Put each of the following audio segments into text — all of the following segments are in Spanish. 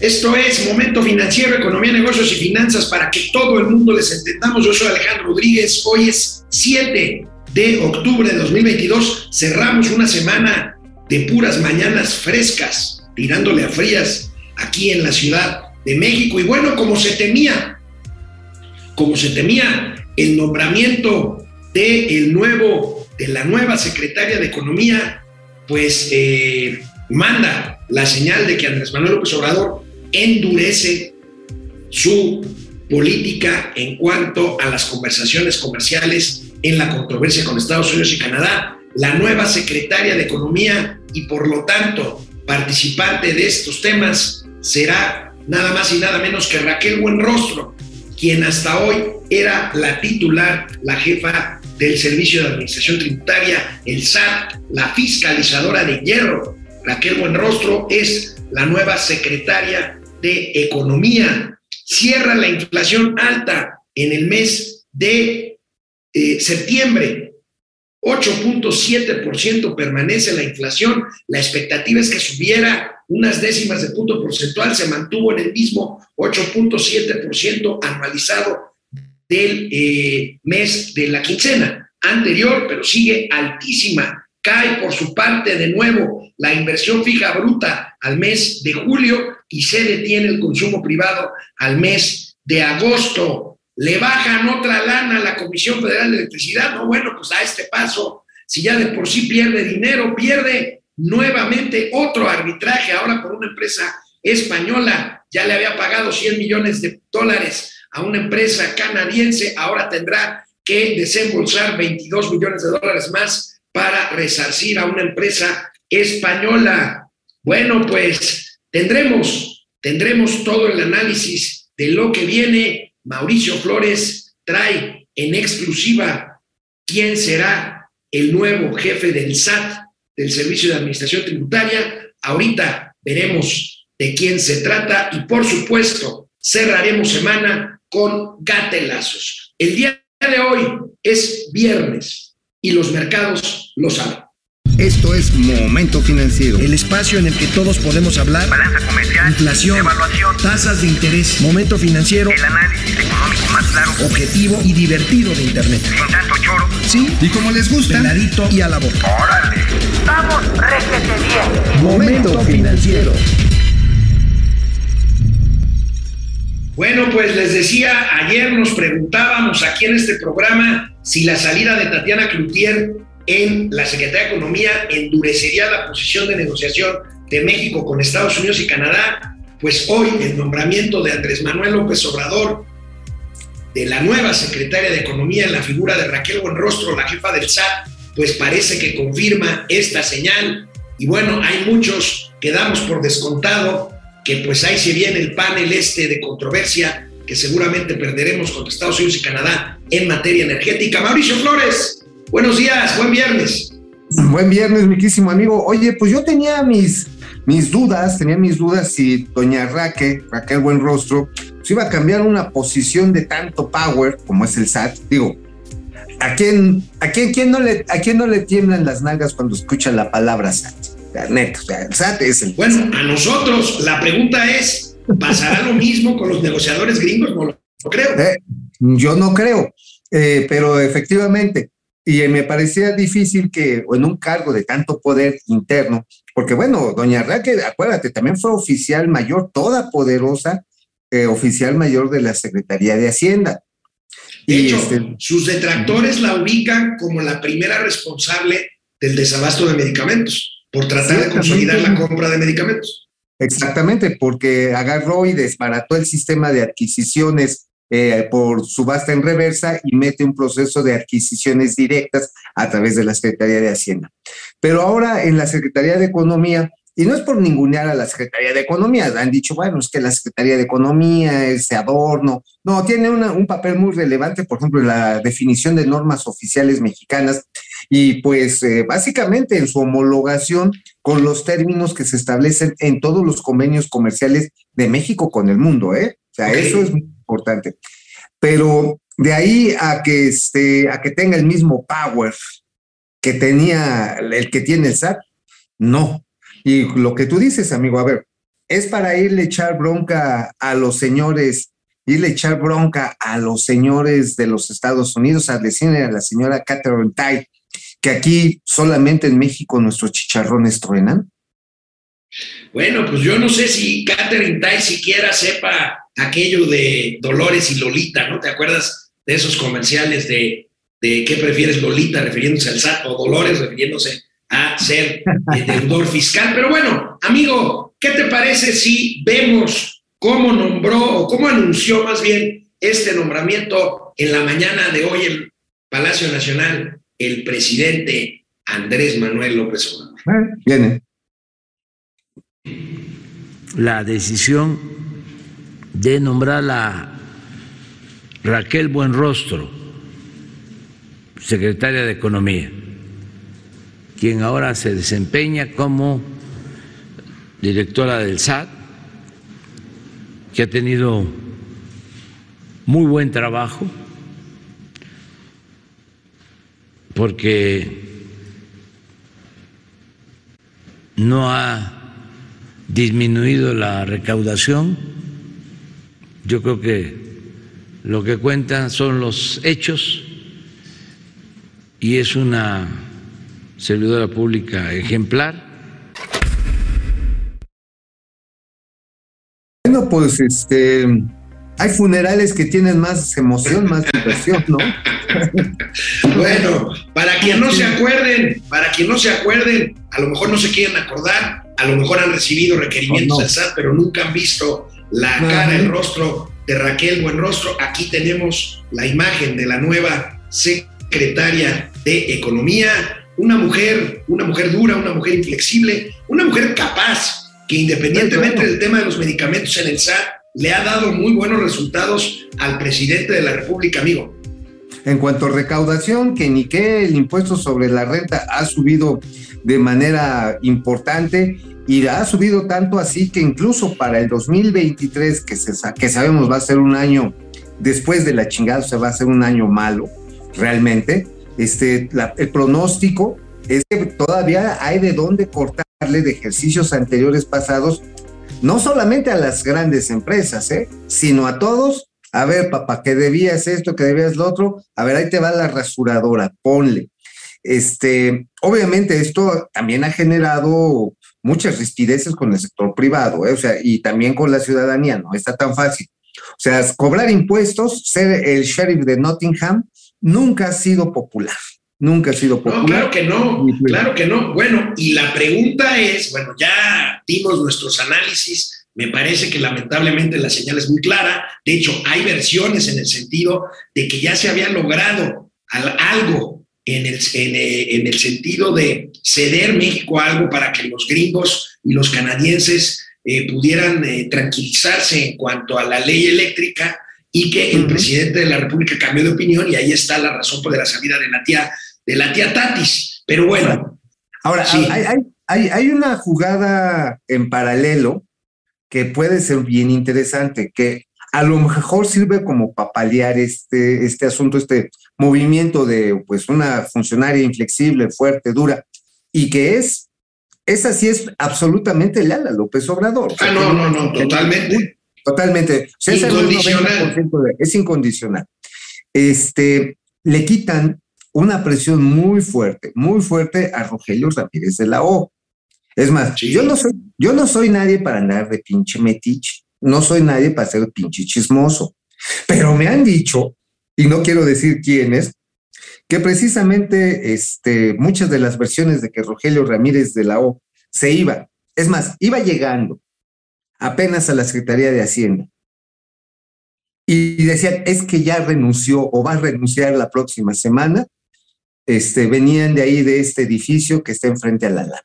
Esto es Momento Financiero, Economía, Negocios y Finanzas para que todo el mundo les entendamos. Yo soy Alejandro Rodríguez. Hoy es 7 de octubre de 2022. Cerramos una semana de puras mañanas frescas, tirándole a frías aquí en la Ciudad de México. Y bueno, como se temía, como se temía el nombramiento de nuevo, de la nueva secretaria de Economía, pues eh, manda la señal de que Andrés Manuel López Obrador endurece su política en cuanto a las conversaciones comerciales en la controversia con Estados Unidos y Canadá. La nueva secretaria de Economía y por lo tanto participante de estos temas será nada más y nada menos que Raquel Buenrostro, quien hasta hoy era la titular, la jefa del Servicio de Administración Tributaria, el SAT, la fiscalizadora de hierro. Raquel Buenrostro es la nueva secretaria de Economía. Cierra la inflación alta en el mes de eh, septiembre. 8.7% permanece la inflación. La expectativa es que subiera unas décimas de punto porcentual. Se mantuvo en el mismo 8.7% anualizado del eh, mes de la quincena anterior, pero sigue altísima. Cae por su parte de nuevo la inversión fija bruta al mes de julio y se detiene el consumo privado al mes de agosto. Le bajan otra lana a la Comisión Federal de Electricidad. No, bueno, pues a este paso, si ya de por sí pierde dinero, pierde nuevamente otro arbitraje, ahora por una empresa española. Ya le había pagado 100 millones de dólares a una empresa canadiense, ahora tendrá que desembolsar 22 millones de dólares más para resarcir a una empresa española. Bueno, pues Tendremos, tendremos todo el análisis de lo que viene. Mauricio Flores trae en exclusiva quién será el nuevo jefe del SAT, del Servicio de Administración Tributaria. Ahorita veremos de quién se trata y por supuesto cerraremos semana con gatelazos. El día de hoy es viernes y los mercados lo saben. Esto es Momento Financiero. El espacio en el que todos podemos hablar. Balanza comercial. Inflación. Evaluación. Tasas de interés. Momento Financiero. El análisis económico más claro. Objetivo y divertido de Internet. Sin tanto choro. Sí. Y como les gusta. Peladito y a la boca. Órale. Vamos, réjete bien. Momento Financiero. Bueno, pues les decía, ayer nos preguntábamos aquí en este programa si la salida de Tatiana Cloutier en la Secretaría de Economía endurecería la posición de negociación de México con Estados Unidos y Canadá, pues hoy el nombramiento de Andrés Manuel López Obrador de la nueva secretaria de Economía en la figura de Raquel Buenrostro, la jefa del SAT, pues parece que confirma esta señal. Y bueno, hay muchos que damos por descontado que pues ahí se viene el panel este de controversia que seguramente perderemos contra Estados Unidos y Canadá en materia energética. Mauricio Flores, Buenos días, buen viernes. Buen viernes, miquísimo amigo. Oye, pues yo tenía mis, mis dudas, tenía mis dudas si doña Raquel, Raquel Buenrostro, pues iba a cambiar una posición de tanto power como es el SAT. Digo, ¿a quién, a quién, quién no, le, a quién no le tiemblan las nalgas cuando escuchan la palabra SAT? Neta, o sea, el SAT es el... Bueno, a nosotros la pregunta es, ¿pasará lo mismo con los negociadores gringos? No lo creo. Eh, yo no creo, eh, pero efectivamente, y me parecía difícil que en un cargo de tanto poder interno, porque bueno, doña Raquel, acuérdate, también fue oficial mayor, toda poderosa eh, oficial mayor de la Secretaría de Hacienda. De y hecho, este, sus detractores la ubican como la primera responsable del desabasto de medicamentos, por tratar de consolidar la compra de medicamentos. Exactamente, porque agarró y desbarató el sistema de adquisiciones eh, por subasta en reversa y mete un proceso de adquisiciones directas a través de la Secretaría de Hacienda. Pero ahora en la Secretaría de Economía, y no es por ningunear a la Secretaría de Economía, han dicho, bueno, es que la Secretaría de Economía, ese adorno, no, tiene un papel muy relevante, por ejemplo, en la definición de normas oficiales mexicanas y pues eh, básicamente en su homologación con los términos que se establecen en todos los convenios comerciales de México con el mundo, ¿eh? O sea, eso es importante. Pero de ahí a que, este, a que tenga el mismo power que tenía el que tiene el SAT, no. Y lo que tú dices, amigo, a ver, es para irle a echar bronca a los señores, irle a echar bronca a los señores de los Estados Unidos, a decirle a la señora Catherine Tai que aquí solamente en México nuestros chicharrones truenan. Bueno, pues yo no sé si Catherine Tai siquiera sepa aquello de Dolores y Lolita, ¿no? ¿Te acuerdas de esos comerciales de, de qué prefieres Lolita refiriéndose al SAT o Dolores refiriéndose a ser eh, deudor fiscal? Pero bueno, amigo, ¿qué te parece si vemos cómo nombró o cómo anunció más bien este nombramiento en la mañana de hoy en Palacio Nacional el presidente Andrés Manuel López Obrador? Ah, Viene. la decisión de nombrar a Raquel Buenrostro, secretaria de Economía, quien ahora se desempeña como directora del SAT, que ha tenido muy buen trabajo, porque no ha disminuido la recaudación. Yo creo que lo que cuentan son los hechos y es una servidora pública ejemplar. Bueno, pues este, hay funerales que tienen más emoción, más diversión, ¿no? Bueno, para quien no se acuerden, para quien no se acuerden, a lo mejor no se quieren acordar, a lo mejor han recibido requerimientos Oh, no. del SAT, pero nunca han visto la cara, el rostro de Raquel Buenrostro. Aquí tenemos la imagen de la nueva secretaria de Economía, una mujer, una mujer dura, una mujer inflexible, una mujer capaz, que independientemente del tema de los medicamentos en el SAT, le ha dado muy buenos resultados al presidente de la República, amigo. En cuanto a recaudación, que ni qué, el impuesto sobre la renta ha subido de manera importante y ha subido tanto así que incluso para el 2023, que, se, que sabemos va a ser un año después de la chingada, o va a ser un año malo, realmente, este, el pronóstico es que todavía hay de dónde cortarle de ejercicios anteriores pasados, no solamente a las grandes empresas, ¿eh? sino a todos a ver, papá, que debías esto, que debías lo otro, a ver, ahí te va la rasuradora, ponle. Este, obviamente esto también ha generado muchas rispideces con el sector privado, ¿eh? o sea, y también con la ciudadanía, no está tan fácil. O sea, cobrar impuestos, ser el sheriff de Nottingham, nunca ha sido popular, nunca ha sido No, popular. claro que no, claro que no. Bueno, y la pregunta es, bueno, ya dimos nuestros análisis, me parece que lamentablemente la señal es muy clara, de hecho hay versiones en el sentido de que ya se había logrado al- algo en el, en, eh, en el sentido de ceder México a algo para que los gringos y los canadienses eh, pudieran eh, tranquilizarse en cuanto a la ley eléctrica y que el presidente de la República cambió de opinión y ahí está la razón por la salida de la tía de la tía Tatis. Pero bueno, Ahora, Sí. hay, hay, hay, hay una jugada en paralelo que puede ser bien interesante, que a lo mejor sirve como para paliar este, este asunto, este movimiento de pues una funcionaria inflexible, fuerte, dura, y que es, esa sí es absolutamente leal a López Obrador. Ah, no, no, no, totalmente. Totalmente. O sea, es Incondicional. 90% de- es incondicional. Este, le quitan una presión muy fuerte, muy fuerte a Rogelio Ramírez de la O. Es más, Sí. yo, no soy, yo no soy nadie para andar de pinche metiche, no soy nadie para ser pinche chismoso, pero me han dicho, y no quiero decir quiénes, que precisamente este, muchas de las versiones de que Rogelio Ramírez de la O se iba, es más, iba llegando apenas a la Secretaría de Hacienda. Y decían, es que ya renunció o va a renunciar la próxima semana. Este, venían de ahí, de este edificio que está enfrente a la Alameda.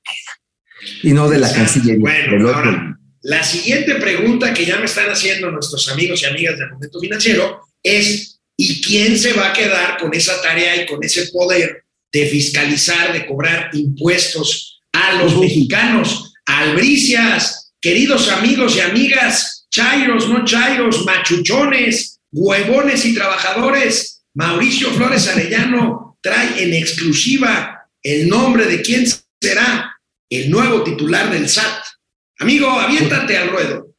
Y no de la Exacto. Cancillería. Bueno, del otro. ahora, La siguiente pregunta que ya me están haciendo nuestros amigos y amigas del momento financiero es, ¿y quién se va a quedar con esa tarea y con ese poder de fiscalizar, de cobrar impuestos a los mexicanos? Albricias, queridos amigos y amigas, chairos, no chairos, machuchones, huevones y trabajadores, Mauricio Flores Arellano trae en exclusiva el nombre de quién será el nuevo titular del SAT. Amigo, aviéntate al ruedo.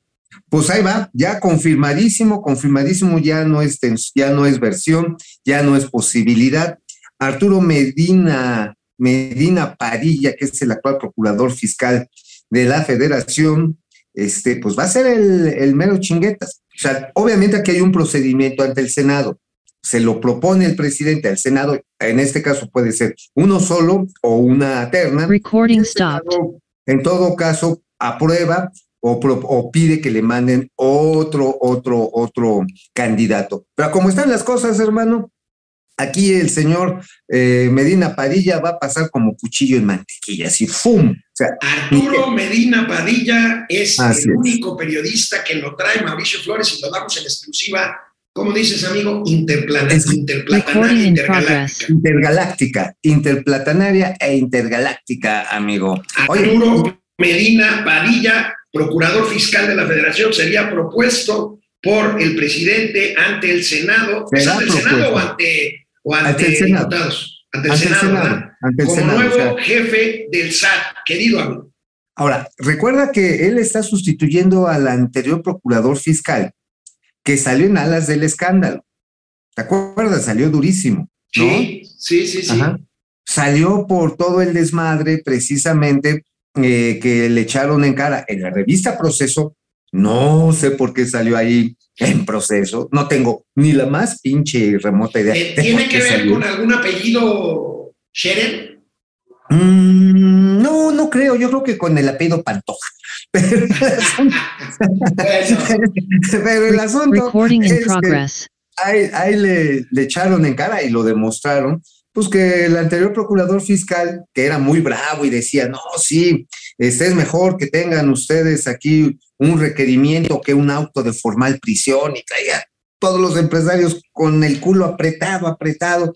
Pues ahí va, ya confirmadísimo, confirmadísimo, ya no es ya no es versión, ya no es posibilidad. Arturo Medina, Medina Padilla, que es el actual procurador fiscal de la federación, este, pues va a ser el, el mero chinguetas. O sea, obviamente aquí hay un procedimiento ante el Senado. Se lo propone el presidente al Senado, en este caso puede ser uno solo o una terna. Recording stopped. En todo caso, aprueba o, o, pide que le manden otro, otro, otro candidato. Pero como están las cosas, hermano, aquí el señor eh, Medina Padilla va a pasar como cuchillo en mantequilla, así ¡fum! O sea, Arturo Medina Padilla es el único periodista que lo trae Mauricio Flores y lo damos en exclusiva. ¿Cómo dices, amigo? Interplanetaria, interplatanaria, intergaláctica. Intergaláctica, interplatanaria e intergaláctica, amigo. Arturo Medina Padilla, procurador fiscal de la Federación, sería propuesto por el presidente ante el Senado. ¿Es ante el Senado o ante, o ante, el Senado. diputados? Ante el Senado, Como nuevo jefe del SAT, querido amigo. Ahora, recuerda que él está sustituyendo al anterior procurador fiscal que salió en alas del escándalo. ¿Te acuerdas? Salió durísimo. ¿no? Sí, sí, sí, sí. Salió por todo el desmadre precisamente eh, que le echaron en cara en la revista Proceso. No sé por qué salió ahí en proceso. No tengo ni la más pinche remota idea. Eh, ¿Tiene que ver con algún apellido Sheren? Mm, no, no creo. Yo creo que con el apellido Pantoja. Pero el asunto, ahí, le, le, echaron en cara y lo demostraron, pues que el anterior procurador fiscal, que era muy bravo y decía, no, sí, este es mejor que tengan ustedes aquí un requerimiento que un auto de formal prisión y traía todos los empresarios con el culo apretado, apretado.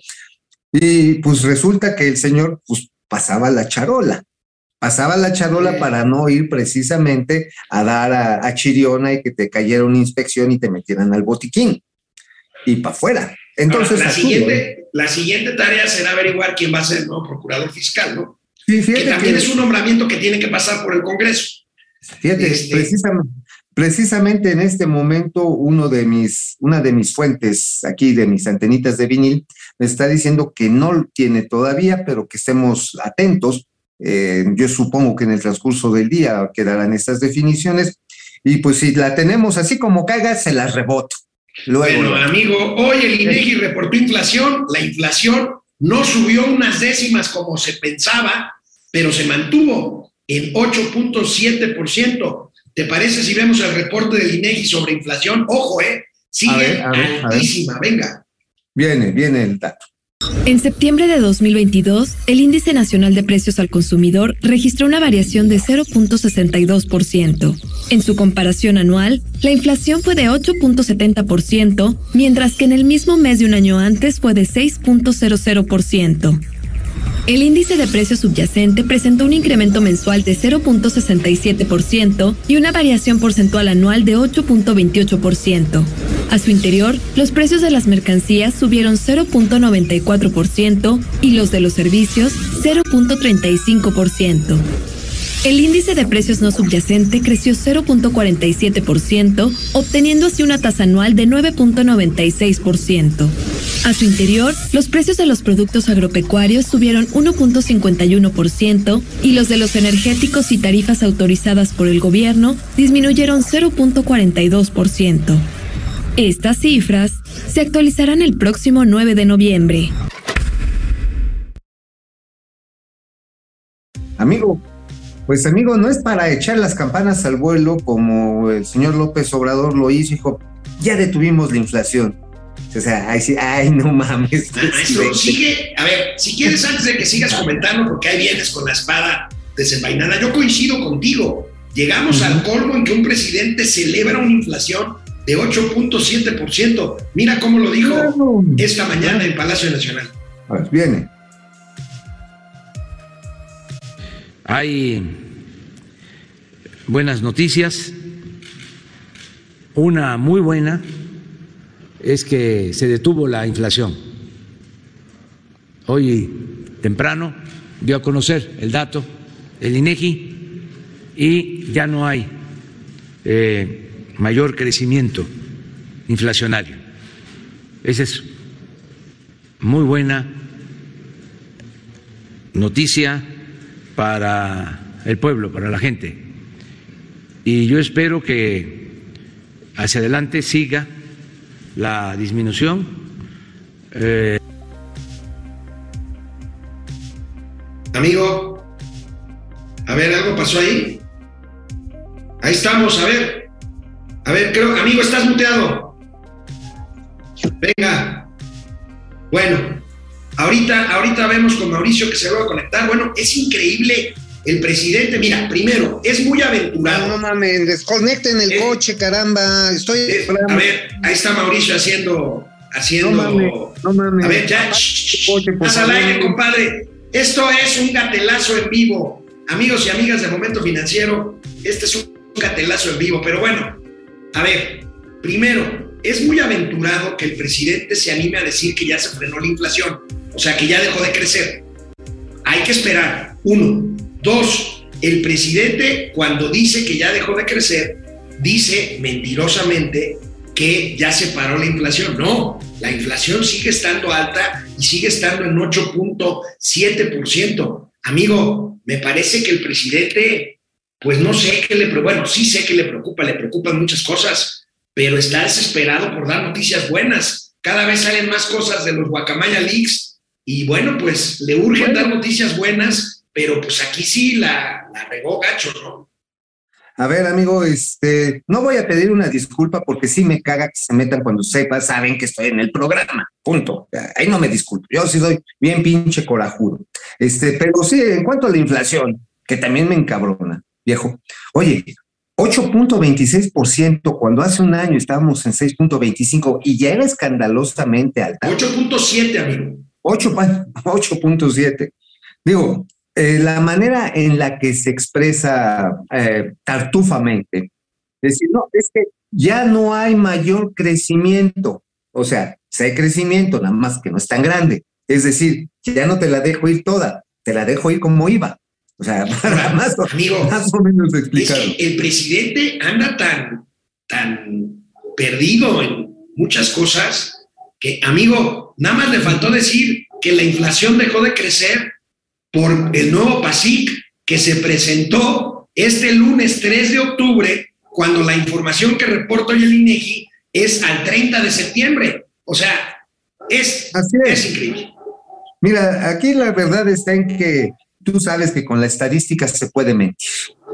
Y pues resulta que el señor pues pasaba la charola, pasaba la charola para no ir precisamente a dar a, Chiriona y que te cayera una inspección y te metieran al botiquín y para afuera. Entonces, la, siguiente, la siguiente tarea será averiguar quién va a ser el nuevo procurador fiscal, ¿no? Sí, que también es un nombramiento que tiene que pasar por el Congreso. Fíjate, este, precisamente, precisamente en este momento uno de mis, una de mis fuentes aquí, de mis antenitas de vinil, me está diciendo que no tiene todavía, pero que estemos atentos. Eh, yo supongo que en el transcurso del día quedarán estas definiciones. Y pues si la tenemos así como caiga, se las reboto. bueno, amigo, hoy el INEGI reportó inflación. La inflación no subió unas décimas como se pensaba, pero se mantuvo en 8.7%. ¿Te parece si vemos el reporte del INEGI sobre inflación? Ojo, ¿eh? Sigue altísima, venga. Viene, viene el dato. En septiembre de 2022, el Índice Nacional de Precios al Consumidor registró una variación de 0.62%. En su comparación anual, la inflación fue de 8.70%, mientras que en el mismo mes de un año antes fue de 6.00%. El índice de precio subyacente presentó un incremento mensual de 0.67% y una variación porcentual anual de 8.28%. A su interior, los precios de las mercancías subieron 0.94% y los de los servicios 0.35%. El índice de precios no subyacente creció 0.47%, obteniendo así una tasa anual de 9.96%. A su interior, los precios de los productos agropecuarios subieron 1.51% y los de los energéticos y tarifas autorizadas por el gobierno disminuyeron 0.42%. Estas cifras se actualizarán el próximo 9 de noviembre. Amigo, pues amigo, no es para echar las campanas al vuelo como el señor López Obrador lo hizo, dijo, ya detuvimos la inflación. O sea, ay, sí, ay no mames. Maestro, sigue, a ver, si quieres antes de que sigas comentando, porque ahí vienes con la espada desenvainada, yo coincido contigo. Llegamos al colmo en que un presidente celebra una inflación de 8.7%. Mira cómo lo dijo esta mañana en Palacio Nacional. A ver, viene. Hay buenas noticias. Una muy buena es que se detuvo la inflación. Hoy temprano dio a conocer el dato el INEGI y ya no hay eh, mayor crecimiento inflacionario. Esa es muy buena noticia para el pueblo, para la gente. Y yo espero que hacia adelante siga la disminución. Eh, Amigo, a ver, algo pasó ahí. Ahí estamos, a ver. A ver, creo, amigo, estás muteado. Venga. Bueno, ahorita, ahorita vemos con Mauricio que se va a conectar. Bueno, es increíble el presidente. Mira, primero, es muy aventurado. No mames, desconecten el Eh, coche, caramba. Estoy. Eh, a ver, ahí está Mauricio haciendo, haciendo. No mames, no mames. A ver, ya, por haz al aire, compadre. Esto es un gatelazo en vivo. Amigos y amigas de Momento Financiero, este es un gatelazo en vivo. Pero bueno, a ver, primero, es muy aventurado que el presidente se anime a decir que ya se frenó la inflación, o sea, que ya dejó de crecer. Hay que esperar, uno. Dos, el presidente cuando dice que ya dejó de crecer, dice mentirosamente que ya se paró la inflación. No, la inflación sigue estando alta y sigue estando en 8.7%. Amigo, me parece que el presidente, pues no sé qué le preocupa, bueno, sí sé que le preocupa, le preocupan muchas cosas, pero está desesperado por dar noticias buenas. Cada vez salen más cosas de los Guacamaya Leaks y bueno, pues le urgen dar noticias buenas, pero pues aquí sí la, la regó gacho, ¿no? A ver, amigo, este, no voy a pedir una disculpa porque sí me caga que se metan cuando sepa, saben que estoy en el programa. Punto. Ahí no me disculpo. Yo sí doy bien pinche corajudo. Este, pero sí, en cuanto a la inflación, que también me encabrona, viejo. Oye, 8.26% cuando hace un año estábamos en 6.25 y ya era escandalosamente alta. 8.7, amigo. 8 pa- 8.7. Digo, eh, la manera en la que se expresa eh, tartufamente, decir, no, es que ya no hay mayor crecimiento. O sea, sí hay crecimiento, nada más que no es tan grande. Es decir, ya no te la dejo ir toda, te la dejo ir como iba. O sea, para más, o- Amigo, más o menos Es explicarlo. que el presidente anda tan, tan perdido en muchas cosas que, amigo, nada más le faltó decir que la inflación dejó de crecer por el nuevo PASIC que se presentó este lunes 3 de octubre, cuando la información que reporta hoy el INEGI es al 30 de septiembre. O sea, es, Así es. es increíble. Mira, aquí la verdad está en que tú sabes que con la estadística se puede mentir.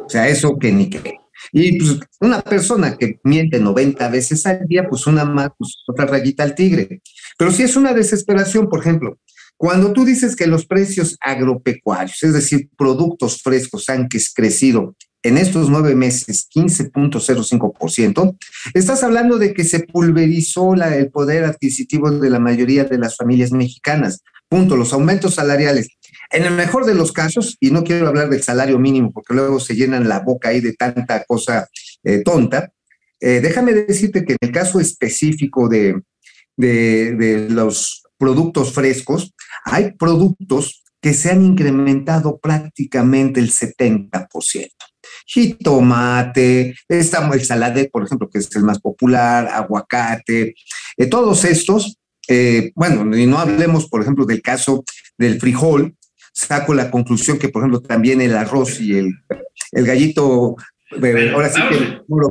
O sea, eso que ni qué. Y pues una persona que miente 90 veces al día, pues una más, pues otra rayita al tigre. Pero sí es una desesperación, por ejemplo, cuando tú dices que los precios agropecuarios, es decir, productos frescos, han que- crecido en estos nueve meses 15.05%, estás hablando de que se pulverizó el poder adquisitivo de la mayoría de las familias mexicanas. Punto, los aumentos salariales. En el mejor de los casos, y no quiero hablar del salario mínimo porque luego se llenan la boca ahí de tanta cosa eh, tonta, eh, déjame decirte que en el caso específico de, de, los productos frescos, hay productos que se han incrementado prácticamente el 70%. Jitomate, está el salade, por ejemplo, que es el más popular, aguacate, eh, todos estos, bueno, y no hablemos, por ejemplo, del caso del frijol, saco la conclusión que, por ejemplo, también el arroz y el, el gallito, ahora sí vamos.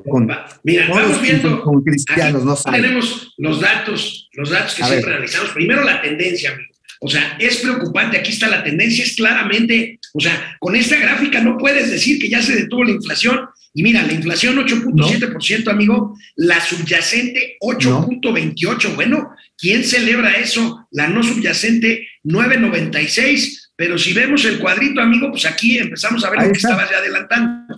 que con, Mira, vamos viendo. con cristianos, no tenemos los datos, los datos que A siempre ver. analizamos. Primero la tendencia, amigo. O sea, es preocupante. Aquí está la tendencia, es claramente, o sea, con esta gráfica no puedes decir que ya se detuvo la inflación. Y mira, la inflación 8.7%, amigo, la subyacente 8.28. Bueno, ¿quién celebra eso? La no subyacente 9.96. Pero si vemos el cuadrito, amigo, pues aquí empezamos a ver Ahí lo que está. estabas ya adelantando.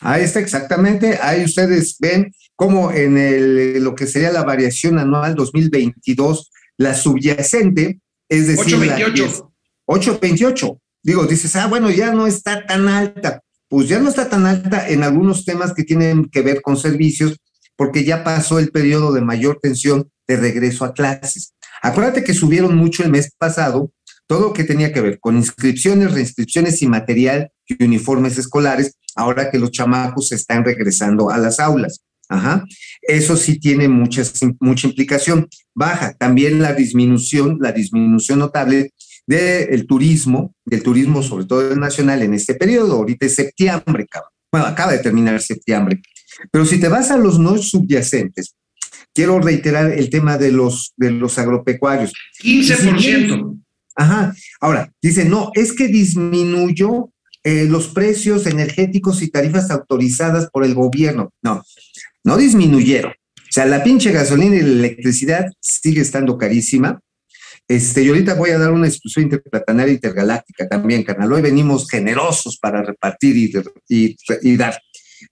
Ahí está exactamente, ahí ustedes ven cómo en el, lo que sería la variación anual 2022, la subyacente, es decir, la que es 8.28. 8.28. Digo, dices, ah, bueno, ya no está tan alta. Pues ya no está tan alta en algunos temas que tienen que ver con servicios, porque ya pasó el periodo de mayor tensión de regreso a clases. Acuérdate que subieron mucho el mes pasado todo lo que tenía que ver con inscripciones, reinscripciones y material y uniformes escolares, ahora que los chamacos están regresando a las aulas. Ajá. Eso sí tiene muchas, mucha implicación. Baja también la disminución, la disminución notable del turismo, del turismo sobre todo el nacional en este periodo. Ahorita es septiembre. Bueno, acaba de terminar septiembre. Pero si te vas a los no subyacentes, quiero reiterar el tema de los, de los agropecuarios. 15%. Ajá. Ahora, dice, no, es que disminuyó eh, los precios energéticos y tarifas autorizadas por el gobierno. No, no disminuyeron. O sea, la pinche gasolina y la electricidad sigue estando carísima. Este, y ahorita voy a dar una exposición interplatanaria intergaláctica también, carnal. Hoy venimos generosos para repartir y, y, y dar.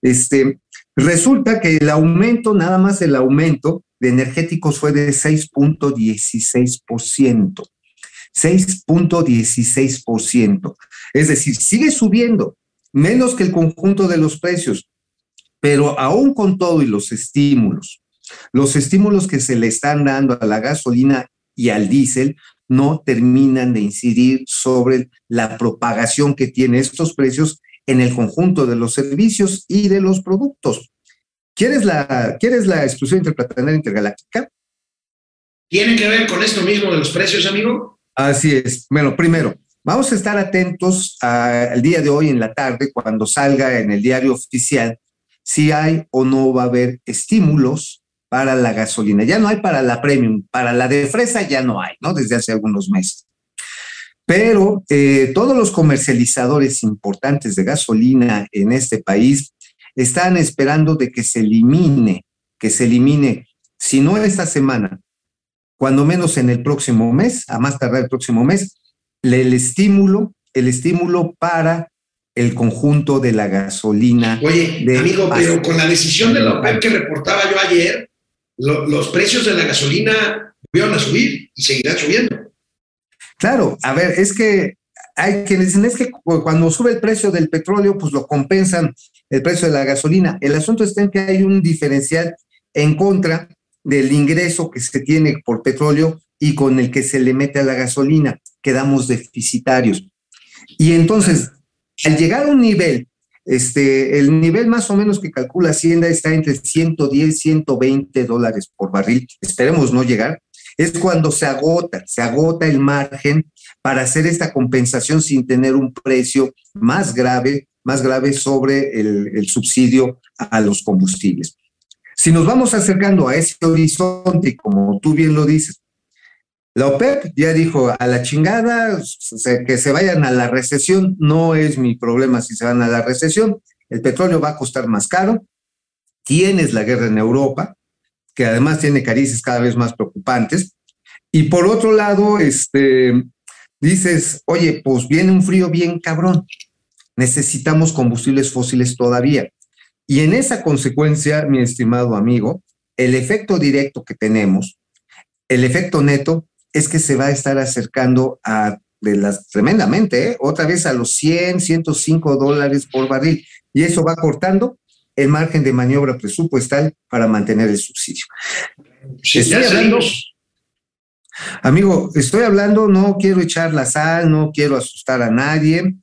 Este, resulta que el aumento, nada más el aumento de energéticos fue de 6.16%. 6.16%. Es decir, sigue subiendo, menos que el conjunto de los precios, pero aún con todo y los estímulos, los estímulos que se le están dando a la gasolina y al diésel no terminan de incidir sobre la propagación que tienen estos precios en el conjunto de los servicios y de los productos. ¿Quieres la, ¿quieres la exclusión interplatanaria intergaláctica? ¿Tiene que ver con esto mismo de los precios, amigo? Así es. Bueno, primero, vamos a estar atentos al día de hoy en la tarde, cuando salga en el diario oficial, si hay o no va a haber estímulos para la gasolina. Ya no hay para la premium, para la de fresa ya no hay, ¿no? Desde hace algunos meses. Pero eh, todos los comercializadores importantes de gasolina en este país están esperando de que se elimine, que se elimine, si no esta semana, cuando menos en el próximo mes, a más tardar el próximo mes, el estímulo, el estímulo para el conjunto de la gasolina. Oye, de amigo, pero con la decisión de la OPEP que reportaba yo ayer, lo, los precios de la gasolina volvieron a subir y seguirán subiendo. Claro, a ver, es que hay quienes dicen, es que cuando sube el precio del petróleo, pues lo compensan el precio de la gasolina. El asunto está en que hay un diferencial en contra del ingreso que se tiene por petróleo y con el que se le mete a la gasolina. Quedamos deficitarios. Y entonces, al llegar a un nivel, este, el nivel más o menos que calcula Hacienda está entre 110, 120 dólares por barril. Esperemos no llegar. Es cuando se agota, se agota el margen para hacer esta compensación sin tener un precio más grave, más grave sobre el, el subsidio a los combustibles. Si nos vamos acercando a ese horizonte, como tú bien lo dices, la OPEP ya dijo a la chingada que se vayan a la recesión, no es mi problema si se van a la recesión, el petróleo va a costar más caro, tienes la guerra en Europa, que además tiene caricias cada vez más preocupantes, y por otro lado, este, dices, oye, pues viene un frío bien cabrón, necesitamos combustibles fósiles todavía. Y en esa consecuencia, mi estimado amigo, el efecto directo que tenemos, el efecto neto, es que se va a estar acercando a de las tremendamente, ¿eh? otra vez a los 100, 105 dólares por barril. Y eso va cortando el margen de maniobra presupuestal para mantener el subsidio. Sí, estoy hablando, amigo, estoy hablando, no quiero echar la sal, no quiero asustar a nadie,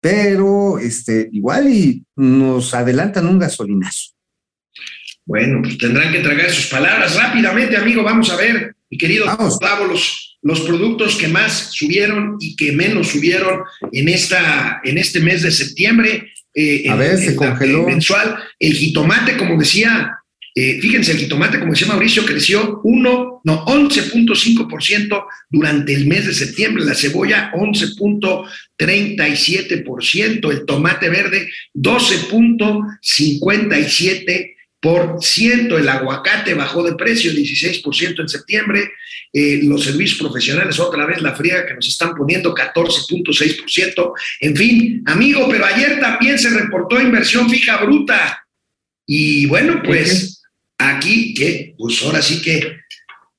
pero este, igual y nos adelantan un gasolinazo. Bueno, pues tendrán que tragar sus palabras rápidamente, amigo. Vamos a ver, mi querido Vamos. Gustavo, los, los productos que más subieron y que menos subieron en, esta, en este mes de septiembre. eh, A en- ver, se en congeló. en mensual. El jitomate, como decía, eh, fíjense, el jitomate, como decía Mauricio, creció 1, no, 11.5% durante el mes de septiembre. La cebolla, 11.37%. El tomate verde, 12.57%. Por ciento, el aguacate bajó de precio 16% en septiembre. Eh, los servicios profesionales, otra vez la fría que nos están poniendo 14.6%. En fin, amigo, pero ayer también se reportó inversión fija bruta. Y bueno, pues aquí, que pues ahora sí que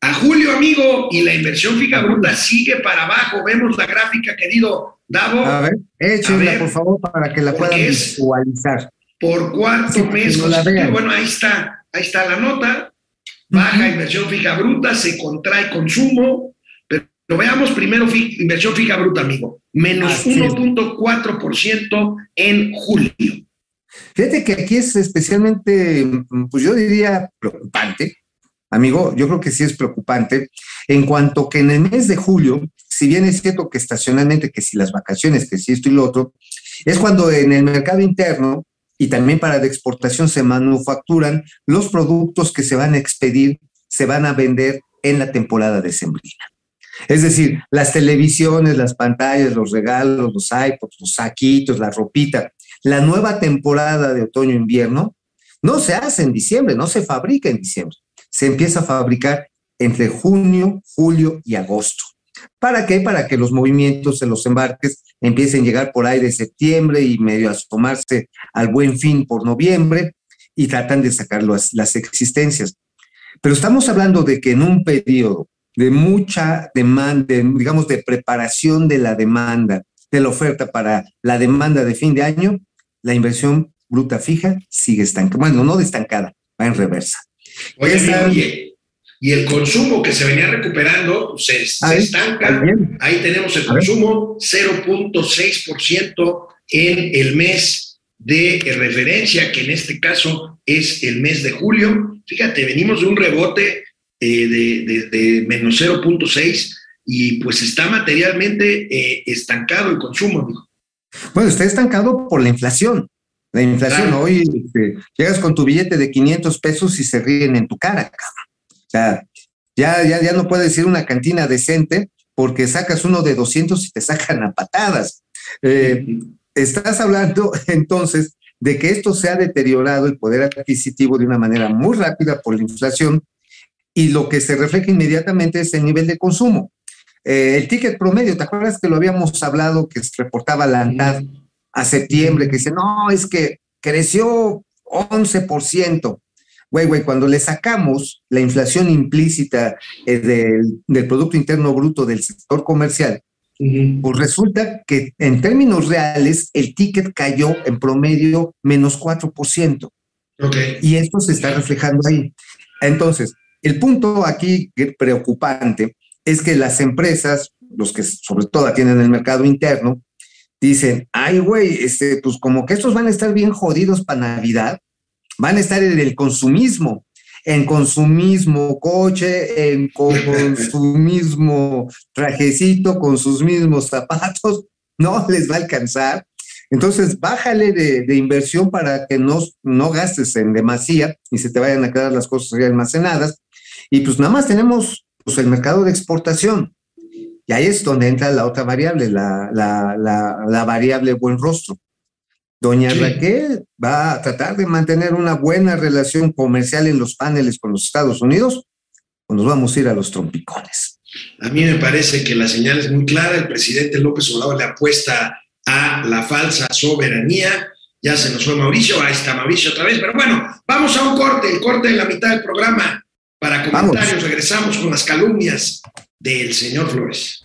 a Julio, amigo, y la inversión fija bruta sigue para abajo. Vemos la gráfica, querido Davo, A ver, échenla, por favor, para que la puedan es- visualizar. por cuarto Sí, mes no. Bueno, ahí está, ahí está la nota. Baja inversión fija bruta, se contrae consumo, pero veamos primero fi- inversión fija bruta, amigo. Menos Así es. 1.4% en julio. Fíjate que aquí es especialmente, pues yo diría preocupante, amigo, yo creo que sí es preocupante, en cuanto que en el mes de julio, si bien es cierto que estacionalmente, que si las vacaciones, que si esto y lo otro, es cuando en el mercado interno y también para la exportación se manufacturan los productos que se van a expedir, se van a vender en la temporada decembrina. Es decir, las televisiones, las pantallas, los regalos, los iPods, los saquitos, la ropita, la nueva temporada de otoño-invierno no se hace en diciembre, no se fabrica en diciembre. Se empieza a fabricar entre junio, julio y agosto. ¿Para qué? Para que los movimientos de los embarques empiecen a llegar por ahí de septiembre y medio a asomarse al buen fin por noviembre y tratan de sacar las, existencias. Pero estamos hablando de que en un periodo de mucha demanda, de, digamos, de preparación de la demanda, de la oferta para la demanda de fin de año, la inversión bruta fija sigue estancada. Bueno, no estancada, va en reversa. Oye, Esa- amigo, y, el consumo que se venía recuperando se, estanca. Ahí tenemos el consumo 0.6% en el mes de referencia, que en este caso es el mes de julio. Fíjate, venimos de un rebote eh, de, de- de menos 0.6 y pues está materialmente eh, estancado el consumo. Bueno, está estancado por la inflación. La inflación, Claro. hoy este, llegas con tu billete de 500 pesos y se ríen en tu cara, cabrón. O sea, ya, ya, ya no puedes ir a una cantina decente porque sacas uno de 200 y te sacan a patadas. Eh, estás hablando entonces de que esto se ha deteriorado el poder adquisitivo de una manera muy rápida por la inflación y lo que se refleja inmediatamente es el nivel de consumo. Eh, el ticket promedio, ¿te acuerdas que lo habíamos hablado que reportaba la ANTAD a septiembre, que dice, no, es que creció 11%. Güey, güey, cuando le sacamos la inflación implícita eh, del, del Producto Interno Bruto del sector comercial, pues resulta que en términos reales el ticket cayó en promedio menos 4%. Ok. Y esto se está reflejando ahí. Entonces, el punto aquí preocupante es que las empresas, los que sobre todo atienden el mercado interno, dicen, ay, güey, este, pues como que estos van a estar bien jodidos para Navidad, van a estar en el consumismo, en consumismo coche, en consumismo trajecito, con sus mismos zapatos, no les va a alcanzar. Entonces, bájale de, de inversión para que no, no gastes en demasía y se te vayan a quedar las cosas ahí almacenadas. Y pues nada más tenemos el mercado de exportación. Y ahí es donde entra la otra variable, la, la, la, la variable buen rostro. Doña Sí. Raquel va a tratar de mantener una buena relación comercial en los paneles con los Estados Unidos, o nos vamos a ir a los trompicones. A mí me parece que la señal es muy clara. El presidente López Obrador le apuesta a la falsa soberanía. Ya se nos fue Mauricio, ahí está Mauricio otra vez. Pero bueno, vamos a un corte, el corte en la mitad del programa. Para comentarios, Vamos. regresamos con las calumnias del señor Flores.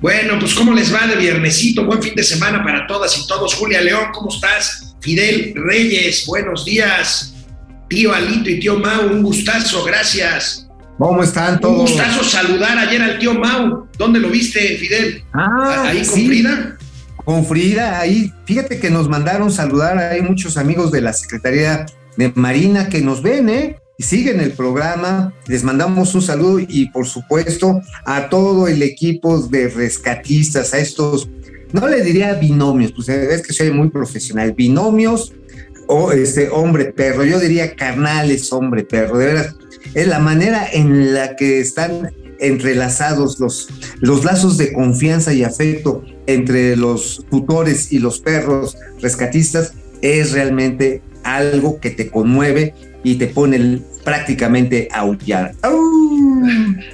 Bueno, pues ¿cómo les va de viernesito? Buen fin de semana para todas y todos. Julia León, ¿cómo estás? Fidel Reyes, buenos días. Tío Alito y tío Mau, un gustazo, gracias. ¿Cómo están Un todos? gustazo saludar ayer al tío Mau. ¿Dónde lo viste, Fidel? Ah, Ahí con sí, Frida. con Frida, ahí, fíjate que nos mandaron saludar, hay muchos amigos de la Secretaría de Marina que nos ven, ¿eh? Siguen el programa, les mandamos un saludo y por supuesto a todo el equipo de rescatistas, a estos, no le diría binomios, pues es que soy muy profesional, binomios o este hombre perro, yo diría carnales hombre perro, de veras, es la manera en la que están entrelazados los, los lazos de confianza y afecto entre los tutores y los perros rescatistas es realmente algo que te conmueve y te pone prácticamente a aullar. ¡Au!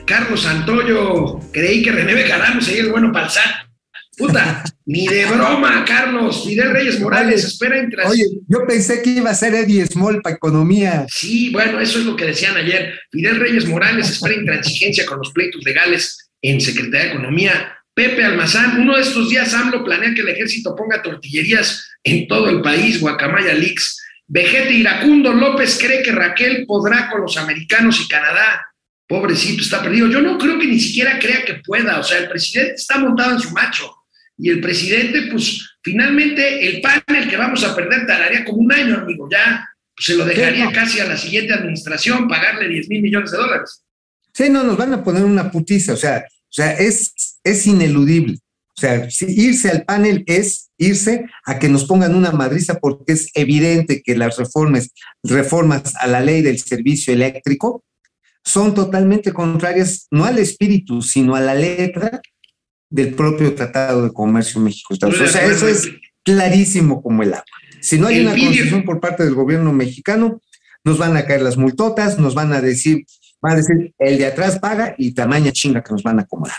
Carlos Santoyo. Creí que René Bejarano sería el bueno para el SAT. Puta, ni de broma, Carlos. Fidel Reyes Morales, Oye, espera entras. Oye, yo pensé que iba a ser Eddie Small para economía. Sí, bueno, eso es lo que decían ayer. Fidel Reyes Morales espera intransigencia con los pleitos legales en Secretaría de Economía. Pepe Almazán, uno de estos días AMLO planea que el ejército ponga tortillerías en todo el país, Guacamaya Leaks. Vegete Iracundo López cree que Raquel podrá con los americanos y Canadá. Pobrecito, está perdido. Yo no creo que ni siquiera crea que pueda. O sea, el presidente está montado en su macho. Y el presidente, pues, finalmente el panel que vamos a perder tardaría como un año, amigo. Ya pues, se lo dejaría Sí, no. casi a la siguiente administración, pagarle 10 mil millones de dólares. Sí, no, nos van a poner una putiza, o sea, o sea, es, es ineludible. O sea, si irse al panel es irse a que nos pongan una madriza porque es evidente que las reformas, reformas a la ley del servicio eléctrico son totalmente contrarias no al espíritu, sino a la letra del propio Tratado de Comercio México-Estados Unidos. O sea, eso es clarísimo como el agua. Si no hay una concesión por parte del gobierno mexicano, nos van a caer las multotas, nos van a decir, van a decir, el de atrás paga y tamaña chinga que nos van a acomodar.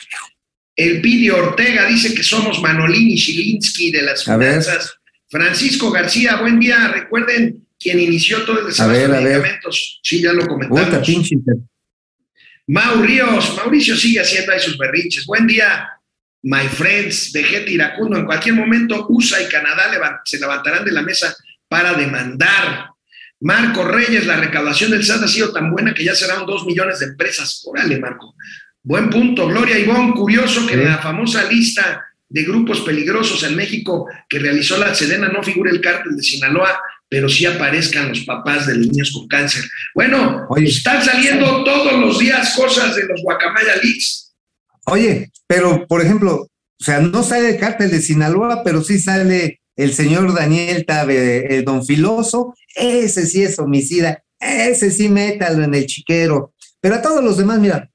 El Pidio Ortega dice que somos Manolín y Shilinsky de las finanzas. Francisco García, buen día. Recuerden quien inició todo el ver, de medicamentos. Sí, ya lo comentamos. Mau Ríos, Mauricio sigue haciendo ahí sus berrinches. Buen día, my friends, Vegeta Iracundo. En cualquier momento, USA y Canadá se levantarán de la mesa para demandar. Marco Reyes, la recaudación del SAT ha sido tan buena que ya serán dos millones de empresas. Órale, Marco. Buen punto. Gloria Ivón, curioso que en la famosa lista de grupos peligrosos en México que realizó la Sedena no figure el cártel de Sinaloa, pero sí aparezcan los papás de los niños con cáncer. Bueno, Oye. están saliendo todos los días cosas de los Guacamaya Leaks. Oye, pero por ejemplo, o sea, no sale el cártel de Sinaloa, pero sí sale el señor Daniel Tabe, el don Filoso, ese sí es homicida, ese sí métalo en el chiquero. Pero a todos los demás, mira,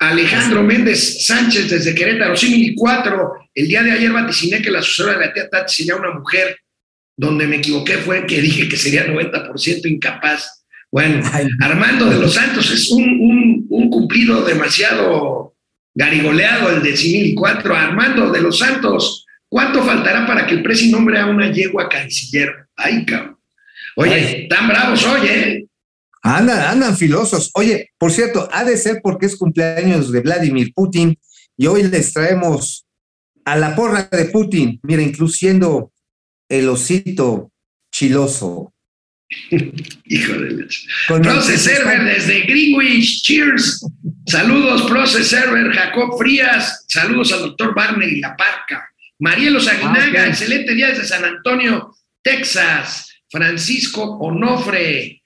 Alejandro Méndez Sánchez desde Querétaro, Simili 4. El día de ayer vaticiné que la sucesora de la tía Tati sería una mujer. Donde me equivoqué fue en que dije que sería 90% incapaz. Bueno, Ay. Armando de los Santos es un, un- un cumplido demasiado garigoleado el de Simili 4. Armando de los Santos, ¿cuánto faltará para que el presi nombre a una yegua canciller? Ay, cabrón. Oye, Ay. tan bravos hoy, ¿eh? Andan, andan filosos. Oye, por cierto, ha de ser porque es cumpleaños de Vladimir Putin y hoy les traemos a la porra de Putin, mira, incluyendo el osito chiloso. El que Process se Server desde Greenwich, cheers. Saludos, Process Server, Jacob Frías. Saludos al doctor Barney La Parca. Marielos Aguinaga, Ah, excelente día desde San Antonio, Texas. Francisco Onofre,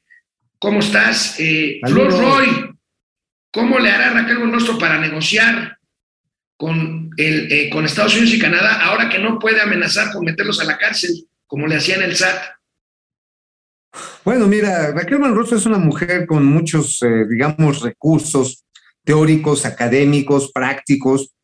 ¿cómo estás? Eh, Flor. Roy, ¿cómo le hará Raquel Buenrostro para negociar con, el, eh, con Estados Unidos y Canadá ahora que no puede amenazar con meterlos a la cárcel, como le hacía en el SAT? Bueno, mira, Raquel Manroso es una mujer con muchos, eh, digamos, recursos teóricos, académicos, prácticos,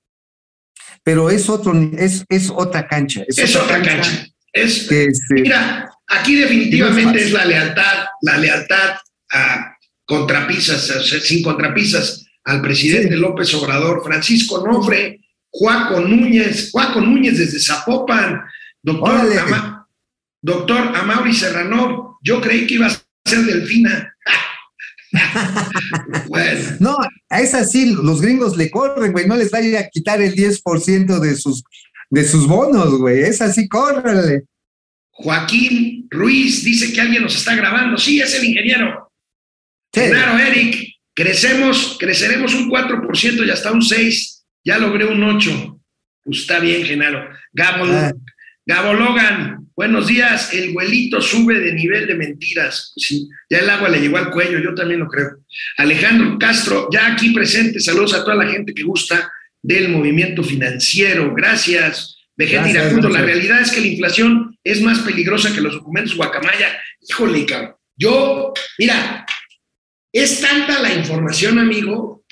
pero es otro, es, es otra cancha. Es otra cancha. Es, que, este, Mira, aquí definitivamente es la lealtad, la lealtad a contrapisas, o sea, sin contrapisas al presidente Sí. López Obrador, Francisco Nofre, Juaco Núñez, Juaco Núñez desde Zapopan, doctor. Ama- doctor Amaury Serrano, yo creí que iba a ser Delfina. bueno, No, a esa sí, los gringos le corren, güey, no les vaya a quitar el 10% de sus, de sus bonos, güey, es así, córrele. Joaquín Ruiz dice que alguien nos está grabando. Sí, es el ingeniero. Sí. Genaro Eric, crecemos, creceremos un 4% y hasta un 6%. Ya logré un 8%. Pues está bien, Genaro. Gabo, Ah. Gabo Logan, buenos días. El güelito sube de nivel de mentiras. Pues sí, ya el agua le llegó al cuello, yo también lo creo. Alejandro Castro, ya aquí presente. Saludos a toda la gente que gusta del movimiento financiero. Gracias. Vegeta Gracias, Iracundo, la realidad es que la inflación es más peligrosa que los documentos Guacamaya. Híjole, cabrón. Yo, mira, es tanta la información, amigo,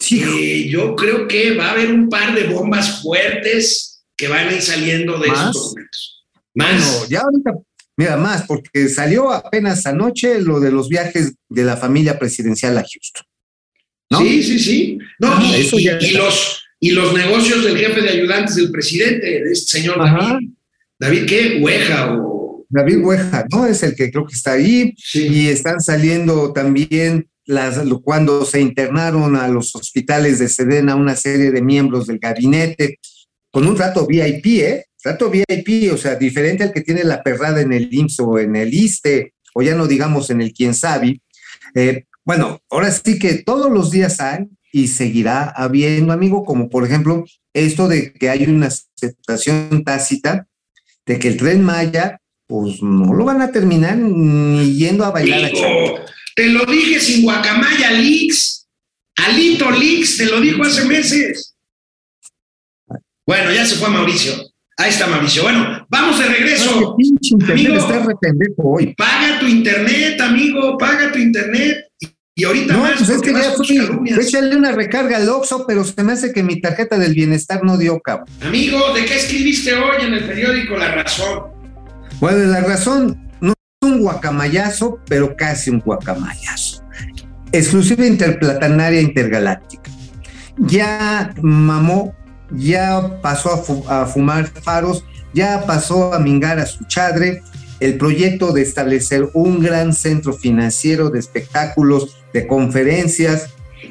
Sí, que yo creo que va a haber un par de bombas fuertes que van a ir saliendo de ¿Más? esos documentos. Más. Bueno, ya ahorita, mira más, porque salió apenas anoche lo de los viajes de la familia presidencial a Houston. ¿no? Sí, sí, sí. No, Ah, y, eso ya y los, y los negocios del jefe de ayudantes del presidente, de este señor Ajá. David. ¿David qué? Hueja o... David Hueja, ¿no? Es el que creo que está ahí. Sí. Y están saliendo también las, cuando se internaron a los hospitales de Sedena una serie de miembros del gabinete con un trato VIP, ¿eh? Trato VIP, o sea, diferente al que tiene la perrada en el IMSS o en el ISTE, o ya no digamos en el quién sabe. Eh, bueno, ahora sí que todos los días hay y seguirá habiendo, amigo, como por ejemplo esto de que hay una aceptación tácita de que el tren Maya, pues no lo van a terminar ni yendo a bailar a te lo dije sin guacamaya Leaks. Alito Leaks te lo dijo hace meses. Bueno, ya se fue Mauricio. Ahí está Mauricio. Bueno, vamos de regreso. Ay, Amigo. está hoy. Paga tu internet, amigo, paga tu internet. Y, ahorita No, más, pues es que ya fui, échale una recarga al Oxxo, pero se me hace que mi tarjeta del bienestar no dio cabo. Amigo, ¿de qué escribiste hoy en el periódico La Razón? Bueno, la razón no es un guacamayazo, pero casi un guacamayazo. Exclusiva interplatanaria intergaláctica. Ya mamó, ya pasó a, fu- a fumar faros, ya pasó a mingar a su chadre el proyecto de establecer un gran centro financiero de espectáculos, de conferencias,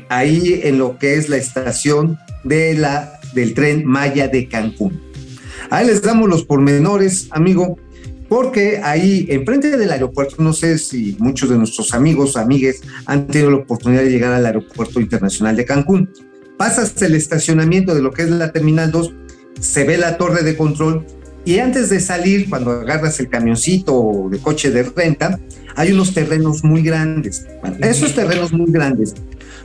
ahí en lo que es la estación de la, del tren Maya de Cancún. Ahí les damos los pormenores, amigo, porque ahí, enfrente del aeropuerto, no sé si muchos de nuestros amigos, amigues, han tenido la oportunidad de llegar al aeropuerto internacional de Cancún. Pasas el estacionamiento de lo que es la Terminal 2, se ve la torre de control y antes de salir, cuando agarras el camioncito de coche de renta, hay unos terrenos muy grandes. Bueno, esos terrenos muy grandes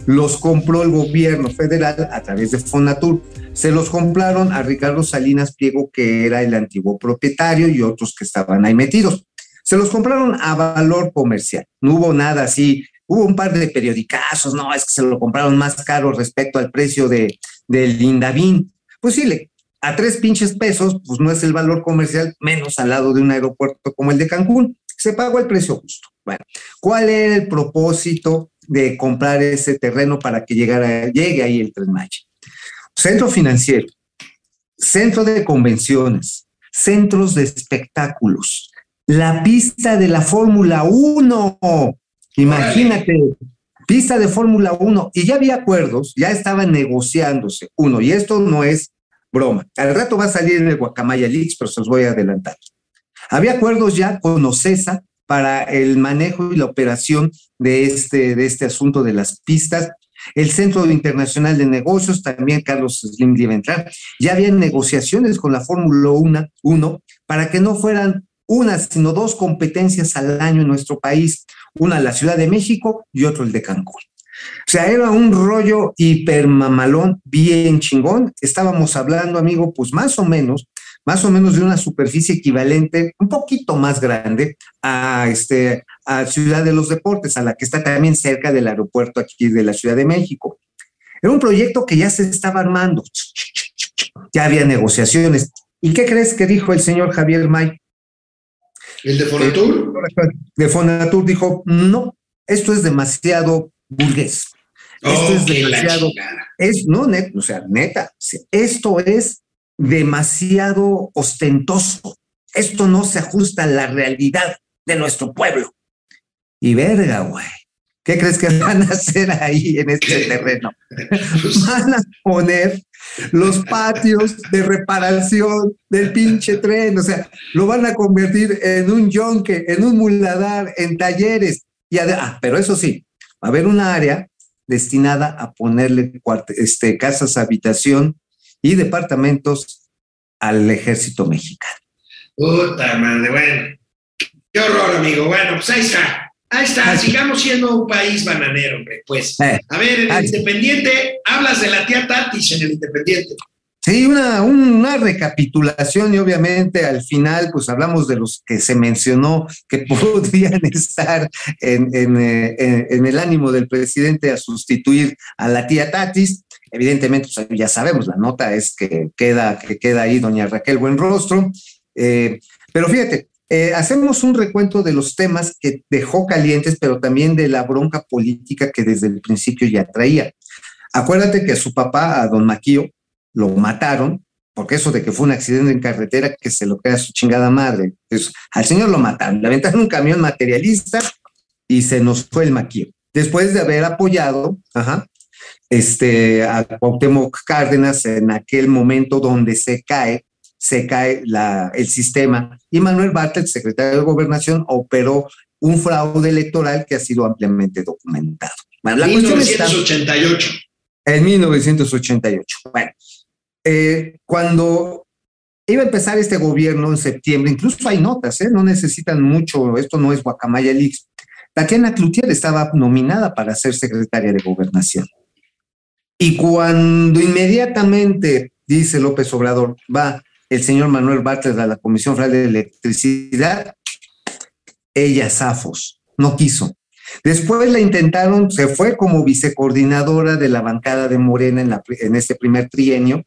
los compró el gobierno federal a través de Fonatur. Se los compraron a Ricardo Salinas Pliego, que era el antiguo propietario, y otros que estaban ahí metidos. Se los compraron a valor comercial. No hubo nada así. Hubo un par de periodicazos, no, es que se lo compraron más caro respecto al precio de, del Indavín. Pues sí, le, a tres pinches pesos, pues no es el valor comercial, menos al lado de un aeropuerto como el de Cancún. Se pagó el precio justo. Bueno, ¿cuál era el propósito de comprar ese terreno para que llegara, llegue ahí el Tren Maya? Centro financiero, centro de convenciones, centros de espectáculos, la pista de la Fórmula 1. Imagínate, pista de Fórmula 1. Y ya había acuerdos, ya estaban negociándose. Uno, y esto no es broma. Al rato va a salir en el Guacamaya Leaks, pero se los voy a adelantar. Había acuerdos ya con OCESA para el manejo y la operación de este, de este asunto de las pistas. El Centro Internacional de Negocios, también Carlos Slim a entrar. Ya había negociaciones con la Fórmula 1, 1 para que no fueran una, sino dos competencias al año en nuestro país, una la Ciudad de México y otro el de Cancún. O sea, era un rollo hipermamalón bien chingón. Estábamos hablando, amigo, pues más o menos, más o menos de una superficie equivalente, un poquito más grande, a, este, a Ciudad de los Deportes, a la que está también cerca del aeropuerto aquí de la Ciudad de México. Era un proyecto que ya se estaba armando, ya había negociaciones. ¿Y qué crees que dijo el señor Javier May? ¿El de Fonatur? De Fonatur dijo, no, esto es demasiado burgués. Esto Oh, es la demasiado, es, no, net, o sea, neta, esto es demasiado ostentoso. Esto no se ajusta a la realidad de nuestro pueblo. Y verga, güey. ¿Qué crees que van a hacer ahí en este terreno? Van a poner los patios de reparación del pinche tren, o sea, lo van a convertir en un yonque, en un muladar, en talleres. Y ah, pero eso sí, va a haber una área destinada a ponerle este, casas habitación y departamentos al ejército mexicano. Puta madre, bueno. Qué horror, amigo. Bueno, pues ahí está. Ahí está. Sigamos siendo un país bananero, hombre. Pues, Eh, a ver, en el. Independiente, hablas de la tía Tatis en el Independiente. Sí, una, una recapitulación y obviamente al final pues hablamos de los que se mencionó que podrían estar eh, en- el ánimo del presidente a sustituir a la tía Tatis. Evidentemente pues, ya sabemos, la nota es que queda, que queda ahí doña Raquel Buenrostro. Eh, pero fíjate, eh, hacemos un recuento de los temas que dejó calientes, pero también de la bronca política que desde el principio ya traía. Acuérdate que su papá, a don Maquillo, lo mataron, porque eso de que fue un accidente en carretera, que se lo queda su chingada madre. Entonces, al señor lo mataron, le aventaron un camión materialista y se nos fue el maquillo. Después de haber apoyado ajá, este, a Cuauhtémoc Cárdenas en aquel momento donde se cae, se cae la, el sistema, y Manuel Bartlett, secretario de Gobernación, operó un fraude electoral que ha sido ampliamente documentado. Bueno, la cuestión está 1988. en 1988. Bueno, eh, cuando iba a empezar este gobierno en septiembre, incluso hay notas, ¿eh? no necesitan mucho, esto no es Guacamaya Leaks. Tatiana Cloutier estaba nominada para ser secretaria de gobernación. Y cuando inmediatamente, dice López Obrador, va el señor Manuel Bartlett a la Comisión Federal de Electricidad, ella zafos, no quiso. Después la intentaron, se fue como vicecoordinadora de la bancada de Morena en, la, en este primer trienio,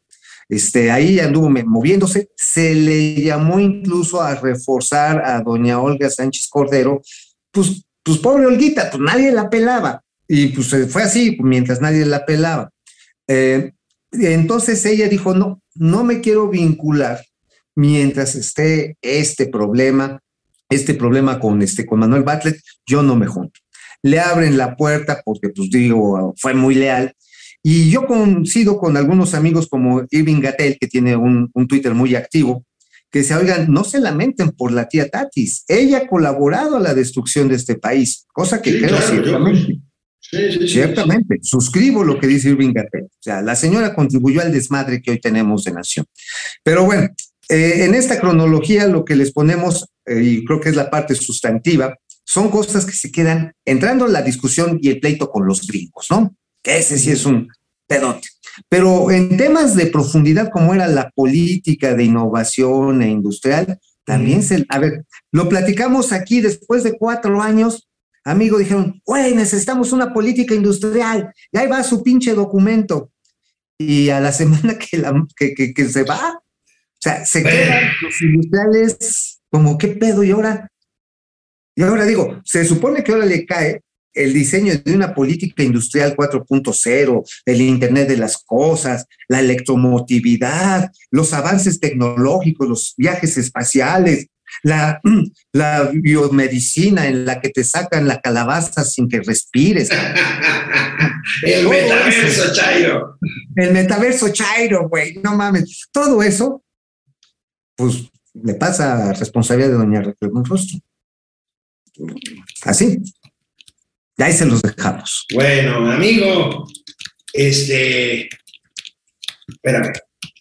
este, ahí anduvo moviéndose, se le llamó incluso a reforzar a doña Olga Sánchez Cordero, pues, pues pobre Olguita, pues nadie la pelaba, y pues fue así, mientras nadie la pelaba. Eh, entonces ella dijo, no, no me quiero vincular mientras esté este problema, este problema con, este, con Manuel Bartlett, yo no me junto. Le abren la puerta porque, pues digo, fue muy leal. Y yo coincido con algunos amigos como Irving Gatel, que tiene un, un Twitter muy activo, que se oigan, no se lamenten por la tía Tatis. Ella ha colaborado a la destrucción de este país, cosa que Sí, creo claro, yo- ciertamente. Sí, sí, sí. Ciertamente, suscribo lo que dice Irving Gatel. O sea, la señora contribuyó al desmadre que hoy tenemos de nación. Pero bueno, eh, en esta cronología lo que les ponemos, eh, y creo que es la parte sustantiva, son cosas que se quedan entrando en la discusión y el pleito con los gringos, ¿no? Que ese sí es un pedote. Pero en temas de profundidad como era la política de innovación e industrial, también se, a ver, lo platicamos aquí después de cuatro años, amigo, dijeron, güey, necesitamos una política industrial, y ahí va su pinche documento. Y a la semana que, la, que, que, que se va, o sea, se quedan los industriales como, ¿qué pedo? Y ahora, y ahora digo, se supone que ahora le cae el diseño de una política industrial 4.0, el Internet de las Cosas, la electromotividad, los avances tecnológicos, los viajes espaciales, la, la biomedicina en la que te sacan la calabaza sin que respires, El metaverso, eso. Chairo. el metaverso Chairo, güey, no mames, todo eso, pues le pasa a responsabilidad de doña Raquel Monrostro. Así. Y ahí se los dejamos. Bueno, amigo, este. Espérame.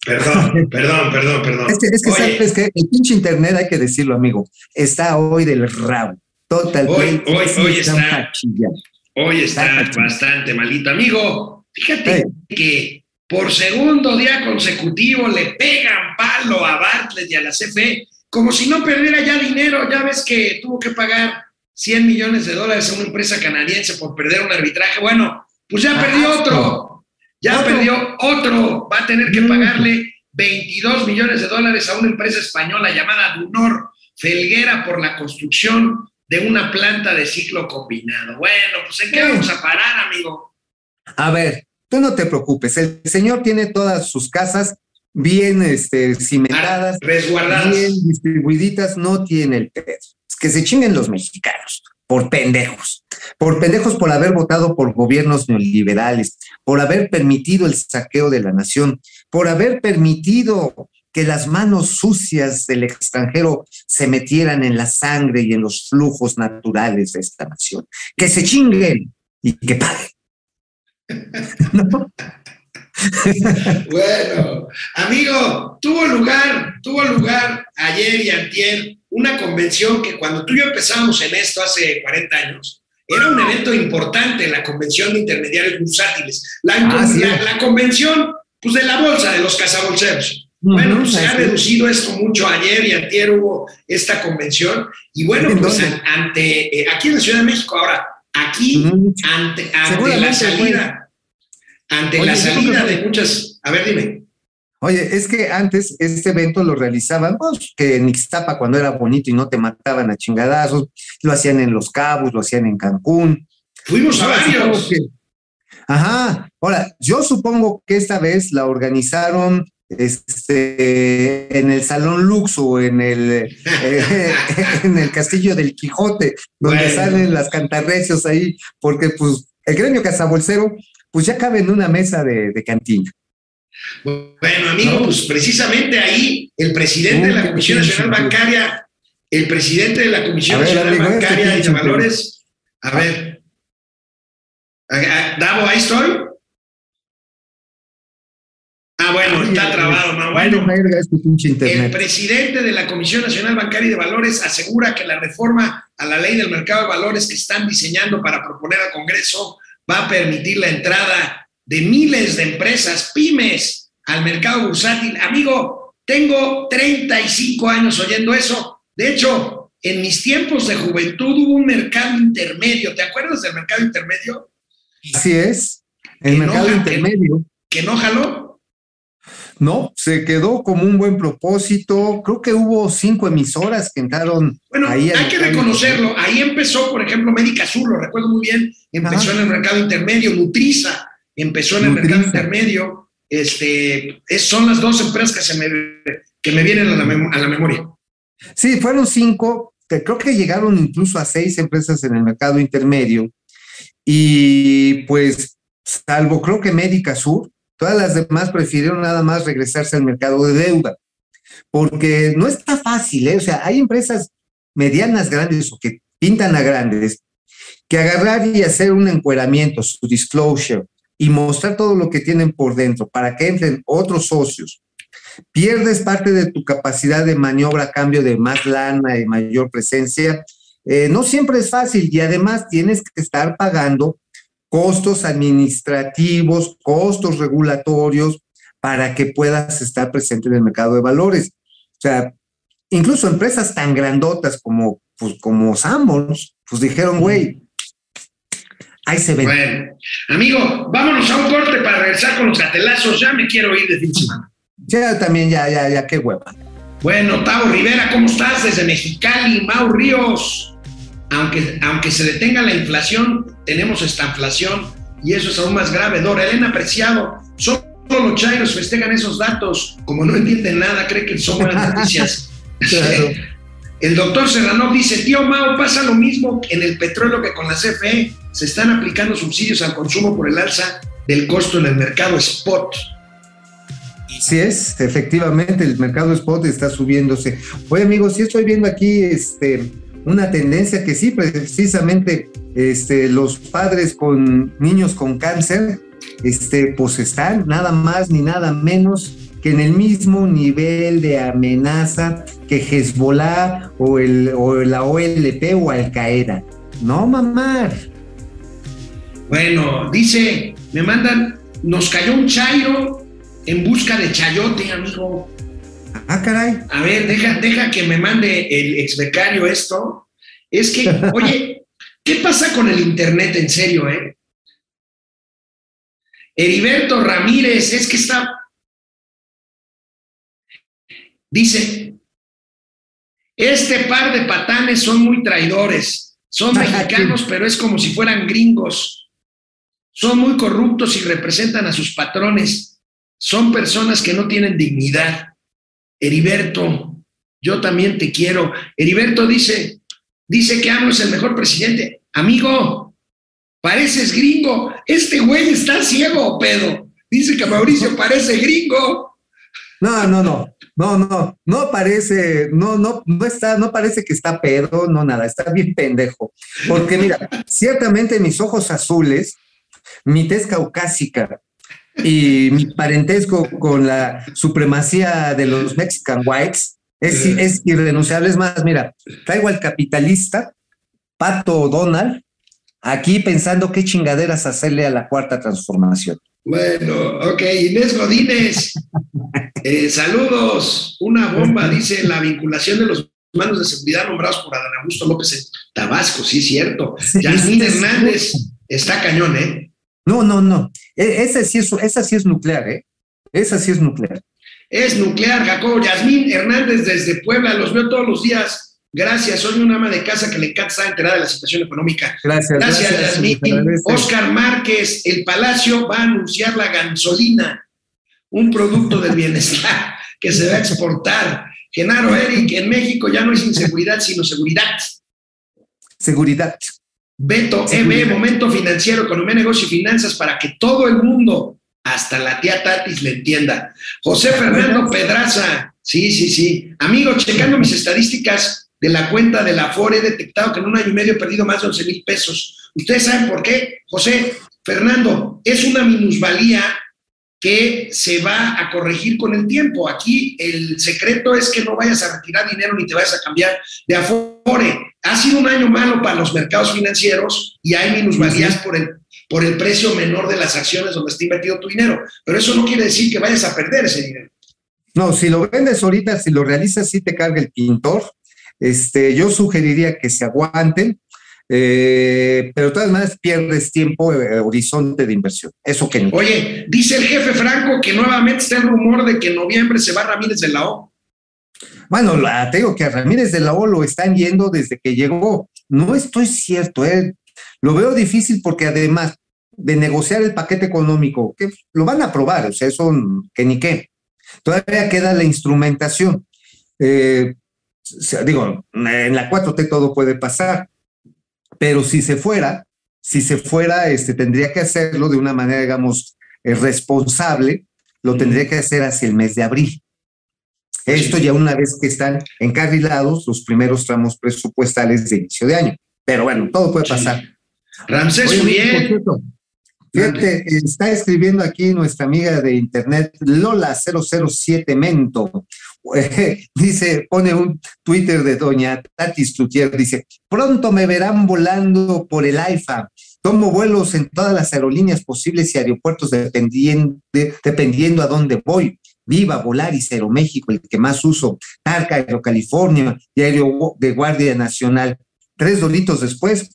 Perdón, perdón, perdón, perdón. Es que, es que Oye, sabes que el pinche internet, hay que decirlo, amigo, está hoy del rabo. Total. Hoy- hoy- sí, hoy está. chillar. Hoy está Está bastante malito. Amigo, fíjate que por segundo día consecutivo le pegan palo a Bartlett y a la CFE, como si no perdiera ya dinero. Ya ves que tuvo que pagar 100 millones de dólares a una empresa canadiense por perder un arbitraje. Bueno, pues ya perdió Asco. otro. Ya Otro. perdió otro. Va a tener que pagarle 22 millones de dólares a una empresa española llamada Dunor Felguera por la construcción de una planta de ciclo combinado. Bueno, pues ¿en qué Sí. vamos a parar, amigo? A ver, tú no te preocupes. El señor tiene todas sus casas bien este, cimentadas, Resguardadas. bien distribuiditas, no tiene el pedo. Es que se chinguen los mexicanos por pendejos, por pendejos por haber votado por gobiernos neoliberales, por haber permitido el saqueo de la nación, por haber permitido que las manos sucias del extranjero se metieran en la sangre y en los flujos naturales de esta nación. Que se chinguen y que paguen. ¿No? Bueno, amigo, tuvo lugar, tuvo lugar ayer y antier una convención que cuando tú y yo empezamos en esto hace 40 años, era un evento importante, la convención de intermediarios bursátiles. La, Ah, sí. la- la convención pues, de la bolsa, de los cazabolseros. Bueno, pues se ha reducido esto mucho. Ayer y antier hubo esta convención. Y bueno, ¿En pues ante, eh, aquí en la Ciudad de México, ahora, aquí, ante, ante la salida, ante Oye, la salida que- de muchas, a ver, dime. Oye, es que antes este evento lo realizaban, pues, que en Ixtapa cuando era bonito y no te mataban a chingadazos, lo hacían en Los Cabos, lo hacían en Cancún. Fuimos a varios. que- Ajá, ahora, yo supongo que esta vez la organizaron este, en el Salón Lux o en el, eh, en el Castillo del Quijote, donde Bueno. salen las cantarrecios ahí, porque pues el gremio cazabolsero, pues ya cabe en una mesa de, de cantina. Bueno, amigo, No. pues precisamente ahí el presidente de la Comisión Nacional Bancaria, el presidente de la Comisión ver, Nacional amigo, este Bancaria y de Valores, a ver, Davo, ahí estoy. Ah, bueno, está trabado. Vale, Bueno, este el presidente de la Comisión Nacional Bancaria y de Valores asegura que la reforma a la ley del mercado de valores que están diseñando para proponer al Congreso va a permitir la entrada de miles de empresas, pymes, al mercado bursátil. Amigo, tengo 35 años oyendo eso. De hecho, en mis tiempos de juventud hubo un mercado intermedio. ¿Te acuerdas del mercado intermedio? Así es. El Que no, mercado que- intermedio. Que no jaló. No, se quedó como un buen propósito. Creo que hubo cinco emisoras que entraron Bueno, ahí. hay que reconocerlo. Ahí empezó, por ejemplo, Médica Sur, lo recuerdo muy bien. Empezó Ajá. en el mercado intermedio. Nutriza empezó en el Nutriza. mercado intermedio. Este, es- son las dos empresas que, se me, que me vienen a la, mem- a la memoria. Sí, fueron cinco, que creo que llegaron incluso a seis empresas en el mercado intermedio. Y pues, salvo creo que Médica Sur, todas las demás prefirieron nada más regresarse al mercado de deuda. Porque no está fácil, ¿eh? O sea, hay empresas medianas grandes o que pintan a grandes que agarrar y hacer un encueramiento, su disclosure, y mostrar todo lo que tienen por dentro para que entren otros socios pierdes parte de tu capacidad de maniobra a cambio de más lana y mayor presencia, eh, no siempre es fácil y además tienes que estar pagando costos administrativos, costos regulatorios para que puedas estar presente en el mercado de valores. O sea, incluso empresas tan grandotas como, pues, como Sanborns, pues dijeron, güey, ahí se ven. Bueno, amigo, vámonos a un corte para regresar con los gatelazos. Ya me quiero ir de fin de semana. Ya también, ya, ya, ya, qué hueva. Bueno, Tavo Rivera, ¿cómo estás? Desde Mexicali, Mau Ríos. Aunque, aunque se detenga la inflación, tenemos esta inflación y eso es aún más grave. Dora Elena Preciado, solo los chairos festejan esos datos. Como no entienden nada, creen que son buenas noticias. Claro. El doctor Serrano dice, tío Mau, pasa lo mismo en el petróleo que con la CFE. Se están aplicando subsidios al consumo por el alza del costo en el mercado spot. Así es, efectivamente, el mercado spot está subiéndose. Oye, amigos, sí estoy viendo aquí este, una tendencia que sí, precisamente este, los padres con niños con cáncer, este, pues están nada más ni nada menos que en el mismo nivel de amenaza que Hezbollah o, el, o la OLP o Al Qaeda. No, mamá. Bueno, dice, me mandan, nos cayó un chairo en busca de chayote, amigo. Ah, caray. A ver, deja, deja que me mande el ex becario esto. Es que, oye, ¿qué pasa con el internet en serio, eh? Heriberto Ramírez, es que está. Dice, este par de patanes son muy traidores. Son mexicanos, pero es como si fueran gringos. Son muy corruptos y representan a sus patrones. Son personas que no tienen dignidad. Heriberto, yo también te quiero. Heriberto dice, dice que AMLO es el mejor presidente. Amigo, pareces gringo. Este güey está ciego, pedo. Dice que Mauricio parece gringo. No, no, no, no, no, no parece, no, no, no está, no parece que está pedo, no nada, está bien pendejo. Porque mira, ciertamente mis ojos azules, mi tez caucásica y mi parentesco con la supremacía de los Mexican Whites es, es irrenunciable. Es más, mira, traigo al capitalista, Pato Donald, aquí pensando qué chingaderas hacerle a la cuarta transformación. Bueno, ok, Inés Godínez, eh, saludos. Una bomba, dice la vinculación de los mandos de seguridad nombrados por Adán Augusto López en Tabasco, sí, cierto. Sí, Yasmín sí, sí. Hernández, está cañón, ¿eh? No, no, no. E- Esa sí es, esa sí es nuclear, ¿eh? Esa sí es nuclear. Es nuclear, Jacobo. Yasmín Hernández desde Puebla, los veo todos los días. Gracias, soy una ama de casa que le encanta estar enterada de la situación económica. Gracias. Gracias, Yasmín. se agradece. Oscar Márquez, el Palacio va a anunciar la gasolina, un producto del bienestar que se va a exportar. Genaro Eric, en México ya no es inseguridad, sino seguridad. Seguridad. Beto. EB, Momento Financiero, Economía, Negocio y Finanzas para que todo el mundo, hasta la tía Tatis, le entienda. José Fernando Pedraza, sí, sí, sí. Amigo, checando mis estadísticas de la cuenta de la FORE, he detectado que en un año y medio he perdido más de 11 mil pesos. ¿Ustedes saben por qué? José, Fernando, es una minusvalía que se va a corregir con el tiempo. Aquí el secreto es que no vayas a retirar dinero ni te vayas a cambiar de Afore. Ha sido un año malo para los mercados financieros y hay minusvalías por el, por el precio menor de las acciones donde está invertido tu dinero. Pero eso no quiere decir que vayas a perder ese dinero. No, si lo vendes ahorita, si lo realizas, sí te carga el pintor. Este, yo sugeriría que se aguanten, eh, pero de todas maneras pierdes tiempo, eh, horizonte de inversión. Eso que no. Oye, dice el jefe Franco que nuevamente está el rumor de que en noviembre se va Ramírez de la O. Bueno, la, te digo que a Ramírez de la O lo están yendo desde que llegó. No estoy cierto, eh. lo veo difícil porque además de negociar el paquete económico, que lo van a aprobar, o sea, eso que ni qué. Todavía queda la instrumentación. Eh, digo, en la 4T todo puede pasar, pero si se fuera, si se fuera, este, tendría que hacerlo de una manera, digamos, eh, responsable, lo tendría que hacer hacia el mes de abril. Esto ya una vez que están encarrilados los primeros tramos presupuestales de inicio de año. Pero bueno, todo puede pasar. Ramsés Oye, cierto, Fíjate, está escribiendo aquí nuestra amiga de internet, Lola007 Mento. dice, pone un Twitter de doña Tati Stutier, dice, pronto me verán volando por el AIFA. Tomo vuelos en todas las aerolíneas posibles y aeropuertos dependiendo, dependiendo a dónde voy. Viva Volaris Aeroméxico, el que más uso, Tarca Aerocalifornia y Aero de Guardia Nacional. Tres doritos después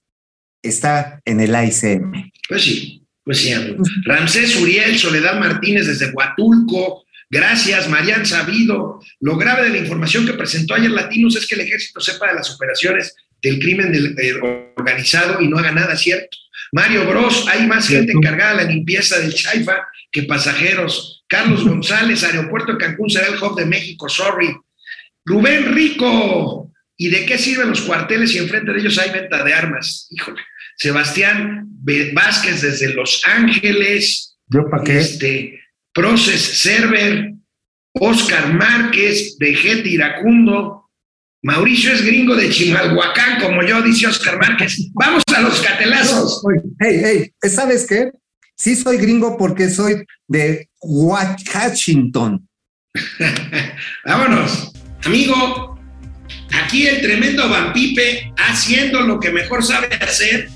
está en el AICM. Pues sí, pues sí, amigo. Ramsés Uriel, Soledad Martínez desde Huatulco. Gracias, Marian Sabido. Lo grave de la información que presentó ayer Latinos es que el ejército sepa de las operaciones del crimen del, eh, organizado y no haga nada, ¿cierto? Mario Bros, hay más gente encargada de la limpieza del Chaifa que pasajeros. Carlos González, Aeropuerto de Cancún será el hub de México, sorry. Rubén Rico, ¿y de qué sirven los cuarteles si enfrente de ellos hay venta de armas? Híjole. Sebastián Vázquez desde Los Ángeles. ¿Yo para qué? Este, Proces Server, Oscar Márquez de Getty Iracundo. Mauricio es gringo de Chimalhuacán, como yo, dice Oscar Márquez. Vamos a los catelazos. Hey, hey, ¿sabes qué? Sí soy gringo porque soy de Washington. Vámonos. Amigo, aquí el tremendo Vampipe haciendo lo que mejor sabe hacer.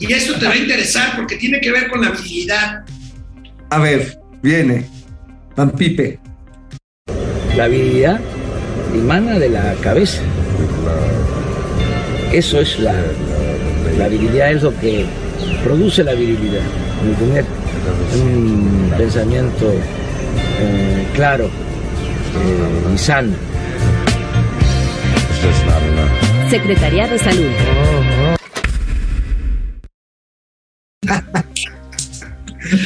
Y esto te va a interesar porque tiene que ver con la habilidad. A ver, viene. Vampipe. La habilidad emana de la cabeza. Eso es la, la virilidad, es lo que produce la virilidad. Tener un pensamiento eh, claro eh, y sano. Secretaría de Salud.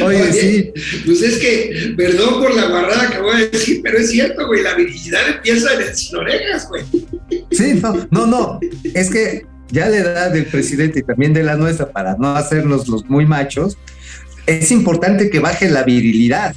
Oye, Oye, sí. Pues es que, perdón por la guarrada que voy a decir, pero es cierto, güey, la virilidad empieza en el sin orejas, güey. Sí, no, no, no. Es que ya la edad del presidente y también de la nuestra, para no hacernos los muy machos, es importante que baje la virilidad,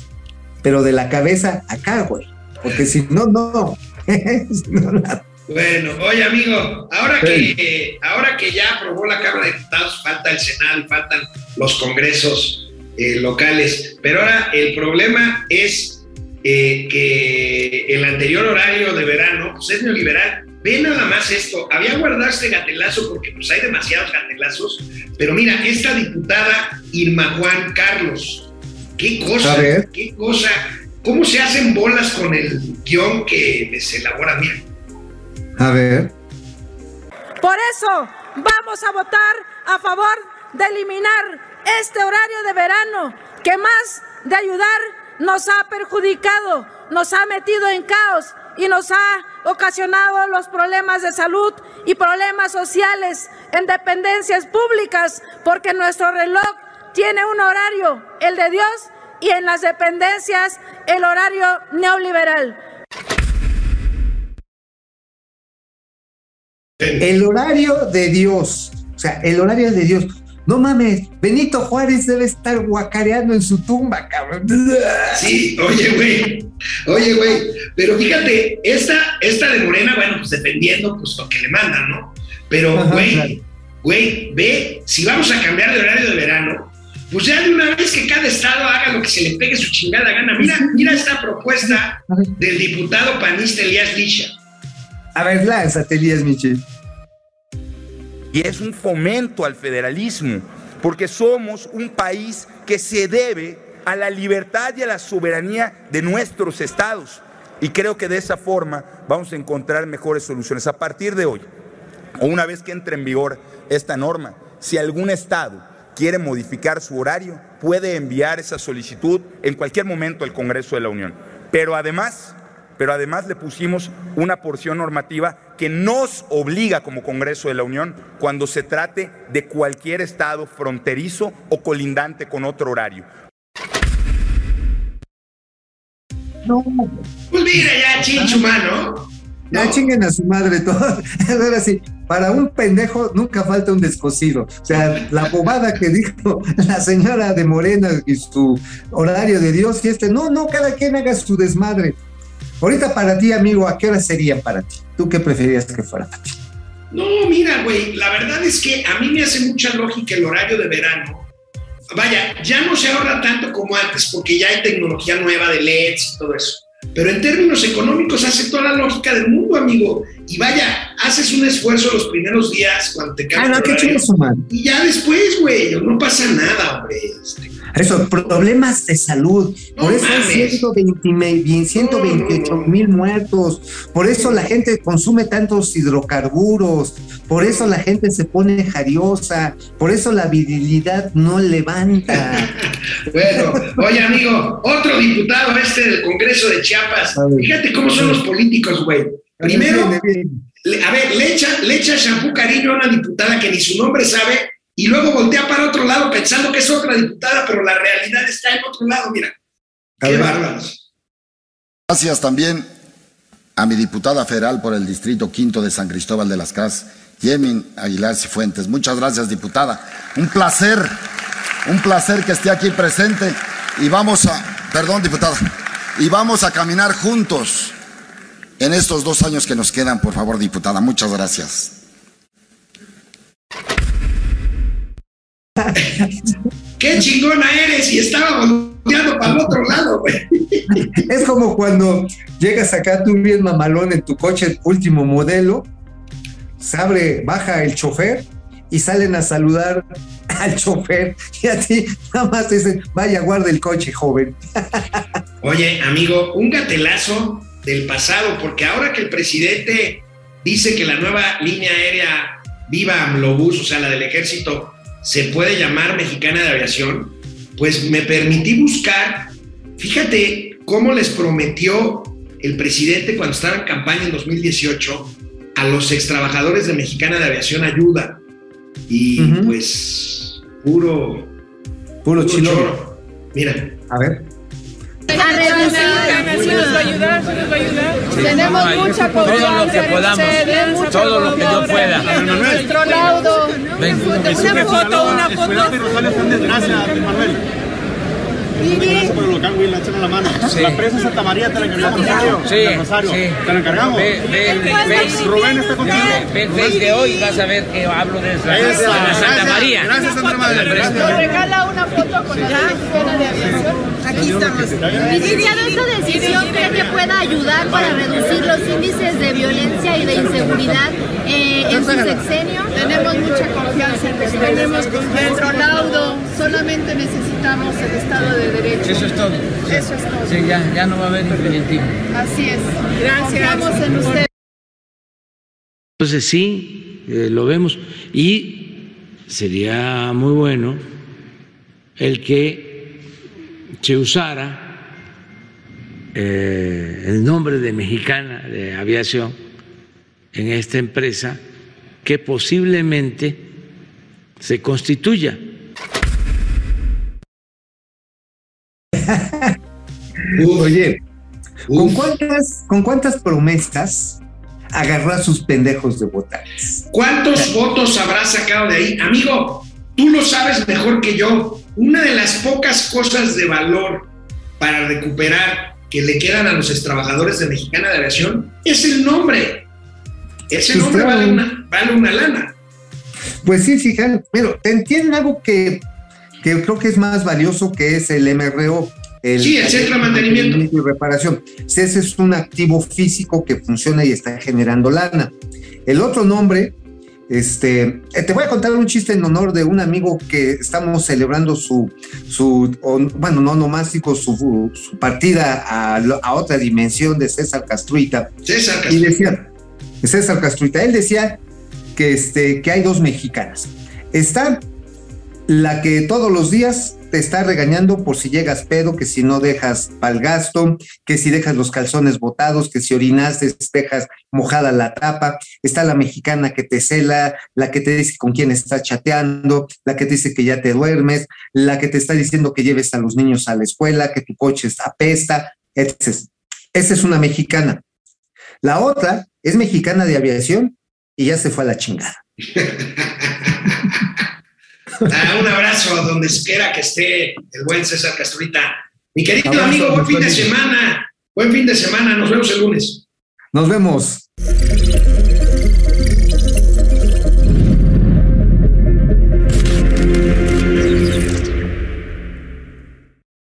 pero de la cabeza acá, güey. Porque si no, no. Si no, la- Bueno, oye amigo, ahora que, ahora que ya aprobó la Cámara de Diputados, falta el Senado, faltan los congresos eh, locales, pero ahora el problema es eh, que el anterior horario de verano pues es neoliberal. Ve nada más esto, había guardado este gatelazo porque pues hay demasiados gatelazos, pero mira, esta diputada Irma Juan Carlos, qué cosa, A ver. qué cosa, cómo se hacen bolas con el guion que se elabora, mira. A ver. Por eso vamos a votar a favor de eliminar este horario de verano que más de ayudar nos ha perjudicado, nos ha metido en caos y nos ha ocasionado los problemas de salud y problemas sociales en dependencias públicas, porque nuestro reloj tiene un horario, el de Dios, y en las dependencias el horario neoliberal. El horario de Dios. O sea, el horario de Dios. No mames, Benito Juárez debe estar guacareando en su tumba, cabrón. Sí, oye, güey. Oye, güey. Pero fíjate, esta, esta de Morena, bueno, pues dependiendo pues lo que le mandan, ¿no? Pero, Ajá, güey, claro. güey, ve, si vamos a cambiar de horario de verano, pues ya de una vez que cada estado haga lo que se le pegue su chingada gana. Mira, mira esta propuesta del diputado panista Elías Licha. A ver, lánzate, Elías Michel. Y es un fomento al federalismo, porque somos un país que se debe a la libertad y a la soberanía de nuestros estados. Y creo que de esa forma vamos a encontrar mejores soluciones. A partir de hoy, o una vez que entre en vigor esta norma, si algún estado quiere modificar su horario, puede enviar esa solicitud en cualquier momento al Congreso de la Unión. Pero además, pero además le pusimos una porción normativa que nos obliga como Congreso de la Unión cuando se trate de cualquier estado fronterizo o colindante con otro horario. No, Pues mira ya, chinchu, mano. ya No. chinguen a su madre todos. Ahora sí, para un pendejo nunca falta un descosido. O sea, la bobada que dijo la señora de Morena y su horario de Dios y este, no, no, cada quien haga su desmadre. Ahorita para ti, amigo, ¿a qué hora sería para ti? ¿Tú qué preferías que fuera para ti? No, mira, güey, la verdad es que a mí me hace mucha lógica el horario de verano. Vaya, ya no se ahorra tanto como antes porque ya hay tecnología nueva de LEDs y todo eso. Pero en términos económicos hace toda la lógica del mundo, amigo. Y vaya, haces un esfuerzo los primeros días cuando te Ah, cambian no, qué. Y ya después, güey, no pasa nada, hombre. Este, Eso, problemas de salud. Por eso hay mames. 120 me- bien, 128 mil muertos. Por eso la gente consume tantos hidrocarburos. Por eso la gente se pone jariosa. Por eso la virilidad no levanta. Bueno, oye, amigo, otro diputado este del Congreso de Chiapas. Fíjate cómo son los políticos, güey. Primero, a ver, le echa, le echa shampoo cariño a una diputada que ni su nombre sabe y luego voltea para otro lado pensando que es otra diputada, pero la realidad está en otro lado, mira. Qué bárbaros. Gracias también a mi diputada federal por el Distrito Quinto de San Cristóbal de las Casas, Yemin Aguilar Cifuentes. Muchas gracias, diputada. Un placer, un placer que esté aquí presente y vamos a, perdón, diputada, y vamos a caminar juntos en estos dos años que nos quedan, por favor, diputada. Muchas gracias. Qué chingona eres y estaba volteando para el otro lado, güey. Es como cuando llegas acá tú bien mamalón en tu coche último modelo, se abre, baja el chofer y salen a saludar al chofer y a ti nada más te dicen, vaya, guarda el coche, joven. Oye, amigo, un gatelazo del pasado, porque ahora que el presidente dice que la nueva línea aérea Viva Amlobús, o sea, la del ejército, se puede llamar Mexicana de Aviación, pues me permití buscar, fíjate cómo les prometió el presidente cuando estaba en campaña en 2018 a los extrabajadores de Mexicana de Aviación ayuda. Y pues, puro, Puro puro choro. Mira, A ver. Tenemos mucha Todo lo que podamos. Todo lo que yo pueda. Nuestro laudo. Ven. Una foto, una foto. Por el local, la mano. Sí. La presa Santa María te la encargamos. Rosario, Sí, de Rosario. sí. Te la encargamos. Ve, ve, ve, Rubén está contigo. ve, de hoy, vas a ver que hablo de, Santa Gracias. María. Gracias, Santa María. Nos regala una foto con la mexicana de aviación. Aquí estamos. Licenciado, ¿esta decisión cree que pueda ayudar para reducir los índices de violencia y de inseguridad eh, en su sexenio? Tenemos mucha confianza en ustedes. Tenemos nuestro laudo. Solamente necesitamos el Estado de Derecho. Eso es todo. Eso es todo. Sí, ya, ya no va a haber infinitismo. Así es. Gracias. Confiamos en ustedes. Entonces sí, eh, lo vemos. Y sería muy bueno el que se usara eh, el nombre de Mexicana de Aviación en esta empresa que posiblemente se constituya. Oye, ¿con cuántas, ¿con cuántas promesas agarró a sus pendejos de votar? ¿Cuántos votos habrá sacado de ahí? Amigo, tú lo sabes mejor que yo. Una de las pocas cosas de valor para recuperar que le quedan a los extrabajadores de Mexicana de Aviación es el nombre. Ese Pues nombre vale una, vale una lana. Pues sí, fíjate, pero te entienden algo que, que creo que es más valioso que es el MRO. El, sí, el centro de mantenimiento. y reparación. Ese es un activo físico que funciona y está generando lana. El otro nombre, este, eh, te voy a contar un chiste en honor de un amigo que estamos celebrando su, su bueno, no nomástico, su, su partida a, a, otra dimensión de César Castruita. César Castruita. Y decía, César Castruita, él decía que, este, que hay dos mexicanas. Está la que todos los días te está regañando por si llegas pedo, que si no dejas pa'l gasto, que si dejas los calzones botados, que si orinaste, dejas mojada la tapa. Está la mexicana que te cela, la que te dice con quién estás chateando, la que te dice que ya te duermes, la que te está diciendo que lleves a los niños a la escuela, que tu coche apesta, etc. Esa es una mexicana. La otra es mexicana de aviación y ya se fue a la chingada. Ah, un abrazo a donde quiera que esté el buen César Castrita. Mi querido abrazo, amigo, buen fin de semana. Buen fin de semana. Nos vemos el lunes. Nos vemos.